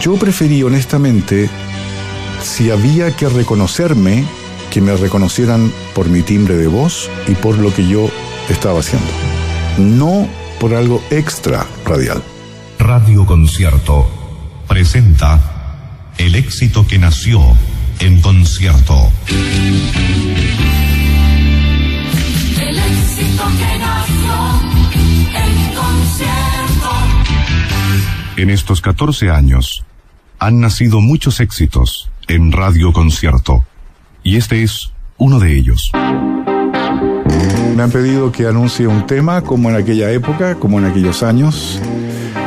yo preferí honestamente, si había que reconocerme, que me reconocieran por mi timbre de voz y por lo que yo estaba haciendo. No por algo extra radial. Radio Concierto presenta el éxito que nació en concierto. En estos 14 años han nacido muchos éxitos en Radio Concierto y este es uno de ellos. Me han pedido que anuncie un tema como en aquella época, como en aquellos años,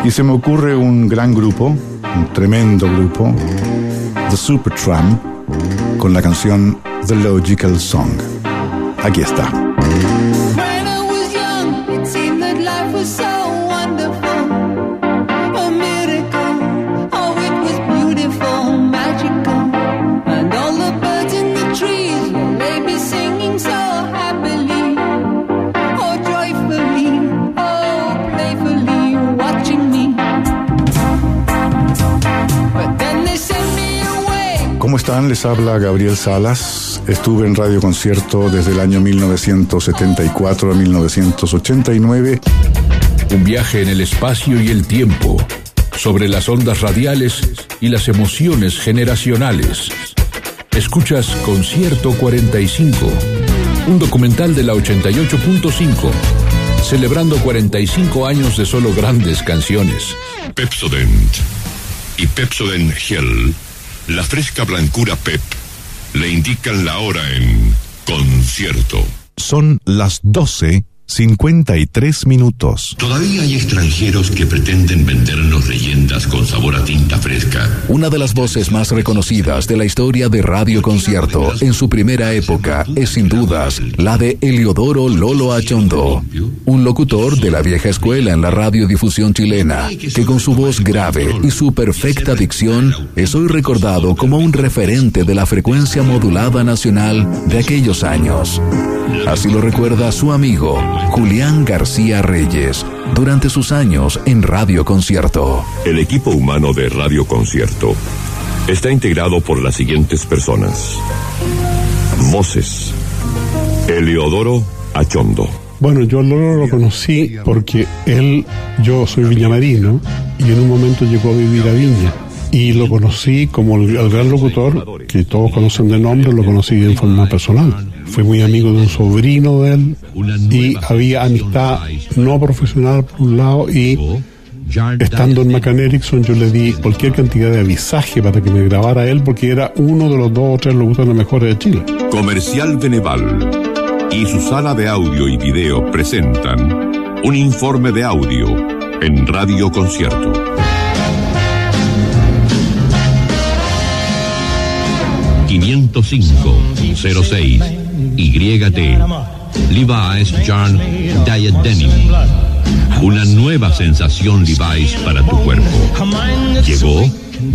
y se me ocurre un gran grupo, un tremendo grupo, The Supertramp, con la canción The Logical Song. Aquí está. ¿Cómo están? Les habla Gabriel Salas. Estuve en Radio Concierto desde el año 1974 a 1989. Un viaje en el espacio y el tiempo, sobre las ondas radiales y las emociones generacionales. Escuchas Concierto 45, un documental de la 88.5, celebrando 45 años de solo grandes canciones. Pepsodent y Pepsodent Gel, la fresca blancura Pep, le indican la hora en concierto. Son las 12, 53 minutos. Todavía hay extranjeros que pretenden vendernos leyendas con sabor a tinta fresca. Una de las voces más reconocidas de la historia de Radio Concierto en su primera época es sin dudas la de Eliodoro Lolo Achondo, un locutor de la vieja escuela en la radiodifusión chilena, que con su voz grave y su perfecta dicción es hoy recordado como un referente de la frecuencia modulada nacional de aquellos años. Así lo recuerda su amigo Julián García Reyes durante sus años en Radio Concierto. El equipo humano de Radio Concierto está integrado por las siguientes personas. Voces. Eliodoro Achondo. Bueno, yo lo conocí porque él, yo soy viñamarino y en un momento llegó a vivir a Viña. Y lo conocí como el, el gran locutor, que todos conocen de nombre, lo conocí en forma personal. Fui muy amigo de un sobrino de él y había amistad no profesional por un lado y estando en Macan Erickson yo le di cualquier cantidad de avisaje para que me grabara él porque era uno de los dos o tres locutores mejores de Chile. Comercial Beneval y su sala de audio y video presentan un informe de audio en Radio Concierto. ...505-06... YT... Levi's John Diet Denim... Una nueva sensación Levi's para tu cuerpo. Llegó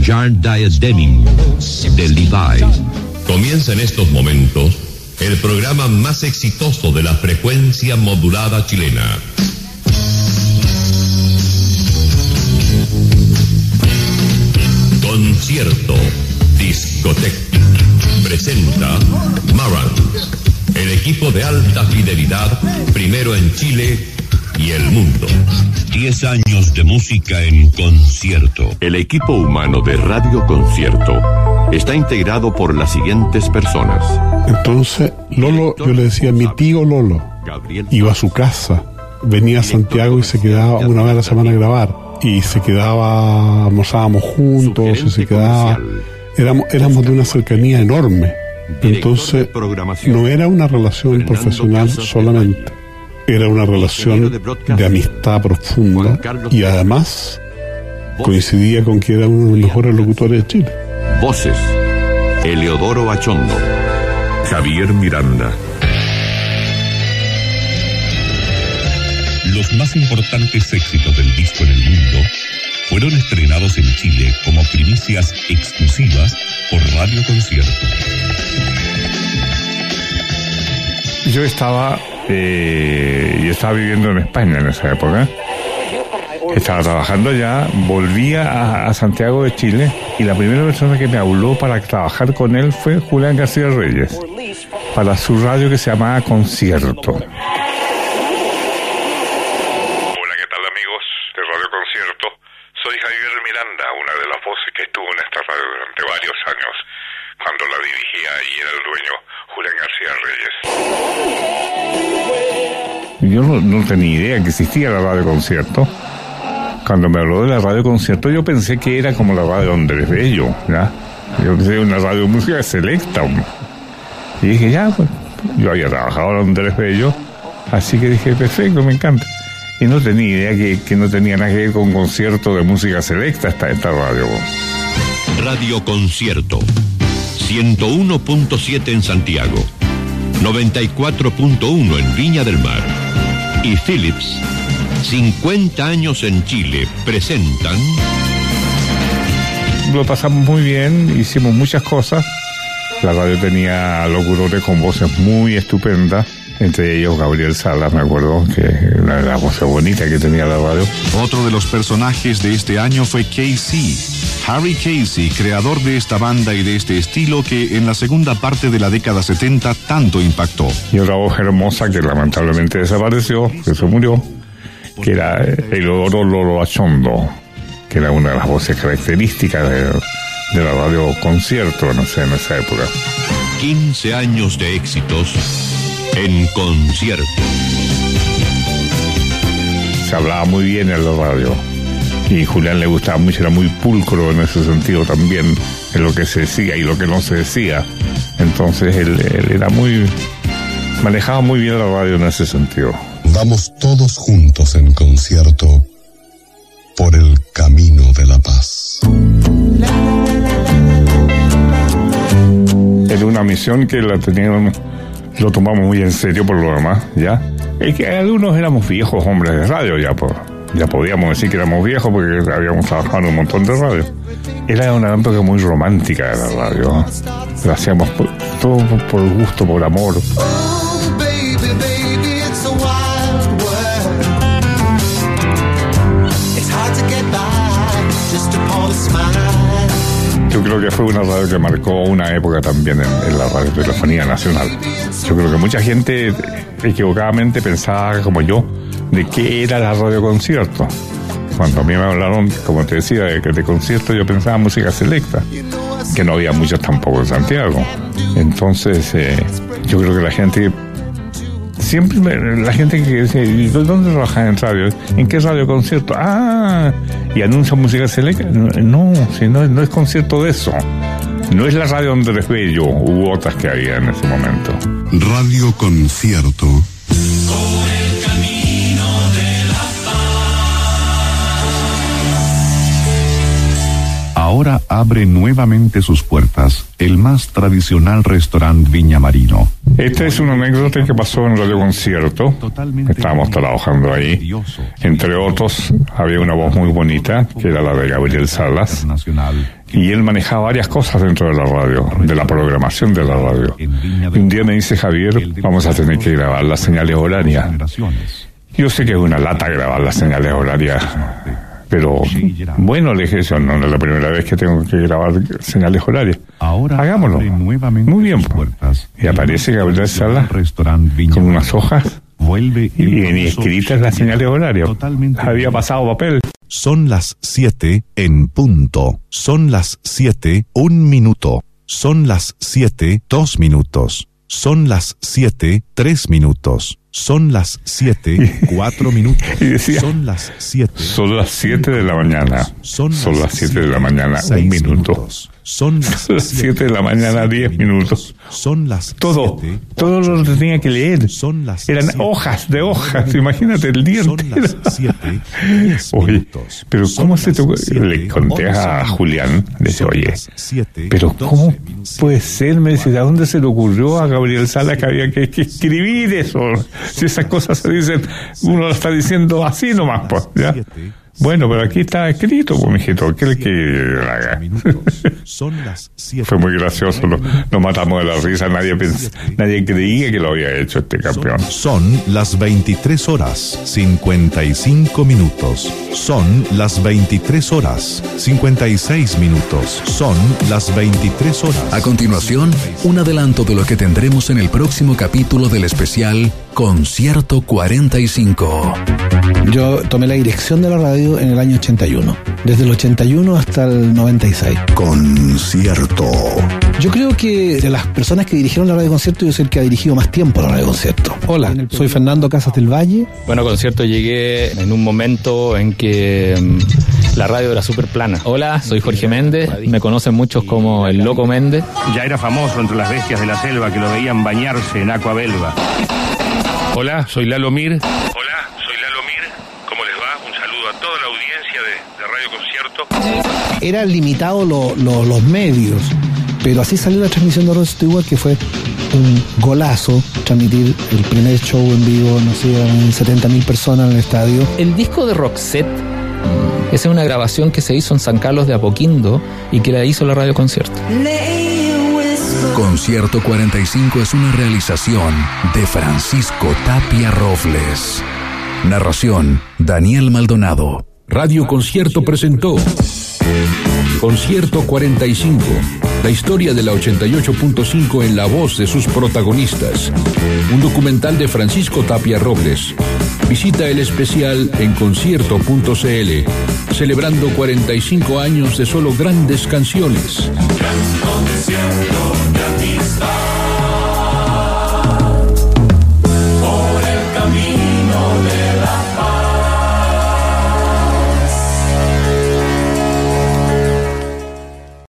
Jarn Diet Denim de Levi's. Comienza en estos momentos el programa más exitoso de la frecuencia modulada chilena. Concierto Discotec presenta Maran, el equipo de alta fidelidad, primero en Chile y el mundo. Diez años de música en concierto. El equipo humano de Radio Concierto está integrado por las siguientes personas. Entonces, Lolo, yo le decía, mi tío Lolo, iba a su casa, venía a Santiago y se quedaba una vez a la semana a grabar. Y se quedaba, almorzábamos juntos, y se quedaba. Éramos, éramos de una cercanía enorme. Entonces, no era una relación profesional solamente, era una relación de amistad profunda y además coincidía con que era uno de los mejores locutores de Chile. Voces. Eleodoro Achondo. Javier Miranda. Los más importantes éxitos del disco en el mundo fueron estrenados en Chile como primicias exclusivas por Radio Concierto. Yo estaba, eh, yo estaba viviendo en España en esa época. Estaba trabajando allá, volvía a, a Santiago de Chile y la primera persona que me habló para trabajar con él fue Julián García Reyes, para su radio que se llamaba Concierto. Yo no, tenía idea que existía la radio concierto. Cuando me habló de la radio concierto, yo pensé que era como la radio Andrés Bello, ¿ya? Yo pensé una radio música selecta. Y dije, ya, pues, yo había trabajado en Andrés Bello, así que dije, perfecto, me encanta. Y no tenía idea que, no tenía nada que ver con concierto de música selecta esta, esta radio. Radio Concierto. 101.7 en Santiago. 94.1 en Viña del Mar. Y Philips, 50 años en Chile, presentan Lo pasamos muy bien, hicimos muchas cosas. La radio tenía locutores con voces muy estupendas, entre ellos Gabriel Salas, me acuerdo, que la, la voz bonita que tenía la radio. Otro de los personajes de este año fue Casey. Harry Casey, creador de esta banda y de este estilo que en la segunda parte de la década 70 tanto impactó. Y otra voz hermosa que lamentablemente desapareció, que se murió, que era el oro Lolo Achondo, que era una de las voces características de, de la radio concierto, no sé, en esa época. 15 años de éxitos en concierto. Se hablaba muy bien en la radio. Y Julián le gustaba mucho, era muy pulcro en ese sentido también, en lo que se decía y lo que no se decía. Entonces él, él era muy. manejaba muy bien la radio en ese sentido. Vamos todos juntos en concierto por el camino de la paz. Era una misión que la teníamos, lo tomamos muy en serio por lo demás, ¿ya? Es que algunos éramos viejos hombres de radio ya, pues. Ya podíamos decir que éramos viejos porque habíamos trabajado un montón de radio. Era una época muy romántica de la radio. Lo hacíamos por- todo por gusto, por amor. Yo creo que fue una radio que marcó una época también en, en la radiotelefonía nacional. Yo creo que mucha gente equivocadamente pensaba, como yo, de qué era la radio concierto. Cuando a mí me hablaron, como te decía, de, de concierto, yo pensaba música selecta, que no había muchos tampoco en Santiago. Entonces, eh, yo creo que la gente siempre la gente que dice, ¿y dónde trabajas en radio? ¿En qué radio concierto? Ah, y anuncia música selecta. No, si no, no es concierto de eso. No es la radio Andrés Bello u otras que había en ese momento. Radio Concierto. Ahora abre nuevamente sus puertas el más tradicional restaurante Viña Marino. Esta es una anécdota que pasó en Radio Concierto. Estábamos trabajando ahí. Entre otros, había una voz muy bonita, que era la de Gabriel Salas. Y él manejaba varias cosas dentro de la radio, de la programación de la radio. Y un día me dice Javier, vamos a tener que grabar las señales horarias. Yo sé que es una lata grabar las señales horarias, pero bueno, le dije yo, no, no es la primera vez que tengo que grabar señales horarias. Hagámoslo. Muy bien. pues. Y aparece Gabriel Salas con unas hojas Vuelve y ni escritas las señales horarias. Había pasado papel. Son las 7 en punto. Son las 7, un minuto. Son las 7, dos minutos. Son las 7, tres minutos. Son las 7, cuatro minutos. Y decía, Son las 7. Son las 7 de la mañana. Son Son las 7 de la mañana, un minuto. Son las 7 de la mañana, 10 minutos. Son las Todo, todo lo tenía que leer. Son las Eran hojas de hojas, imagínate el día entero. Oye, pero ¿cómo se te? Le conté a Julián, le dije, oye, pero ¿cómo puede ser? Me dice, ¿a dónde se le ocurrió a Gabriel Sala que había que, que escribir eso? Si esas cosas se dicen, uno lo está diciendo así nomás, pues, ¿ya? Bueno, pero aquí está escrito, pues, mijito, ¿qué es que haga? Son las Fue muy gracioso, nos, nos matamos de la risa, nadie, pens- nadie creía que lo había hecho este campeón. Son las 23 horas 55 minutos. Son las 23 horas 56 minutos. Son las 23 horas. A continuación, un adelanto de lo que tendremos en el próximo capítulo del especial Concierto 45. Yo tomé la dirección de la radio en el año 81, desde el 81 hasta el 96. Concierto. Yo creo que de las personas que dirigieron la radio concierto, yo soy el que ha dirigido más tiempo la radio concierto. Hola, soy Fernando Casas del Valle. Bueno, concierto llegué en un momento en que mm, la radio era súper plana. Hola, soy Jorge Méndez, me conocen muchos como el Loco Méndez. Ya era famoso entre las bestias de la selva que lo veían bañarse en agua belva. Hola, soy Lalo Mir. Hola, soy Lalo Mir. ¿Cómo les va? Un saludo a toda la audiencia de, de Radio Concierto. Eran limitados lo- lo- los medios, pero así salió la transmisión de Rod Stewart, que fue un golazo transmitir el primer show en vivo, no sé, eran 70 mil personas en el estadio. El disco de Roxette, esa es una grabación que se hizo en San Carlos de Apoquindo y que la hizo la radio concierto. Concierto 45 es una realización de Francisco Tapia Robles. Narración, Daniel Maldonado. Radio Concierto presentó Concierto 45, la historia de la 88.5 en la voz de sus protagonistas. Un documental de Francisco Tapia Robles. Visita el especial en concierto.cl, celebrando 45 años de solo grandes canciones.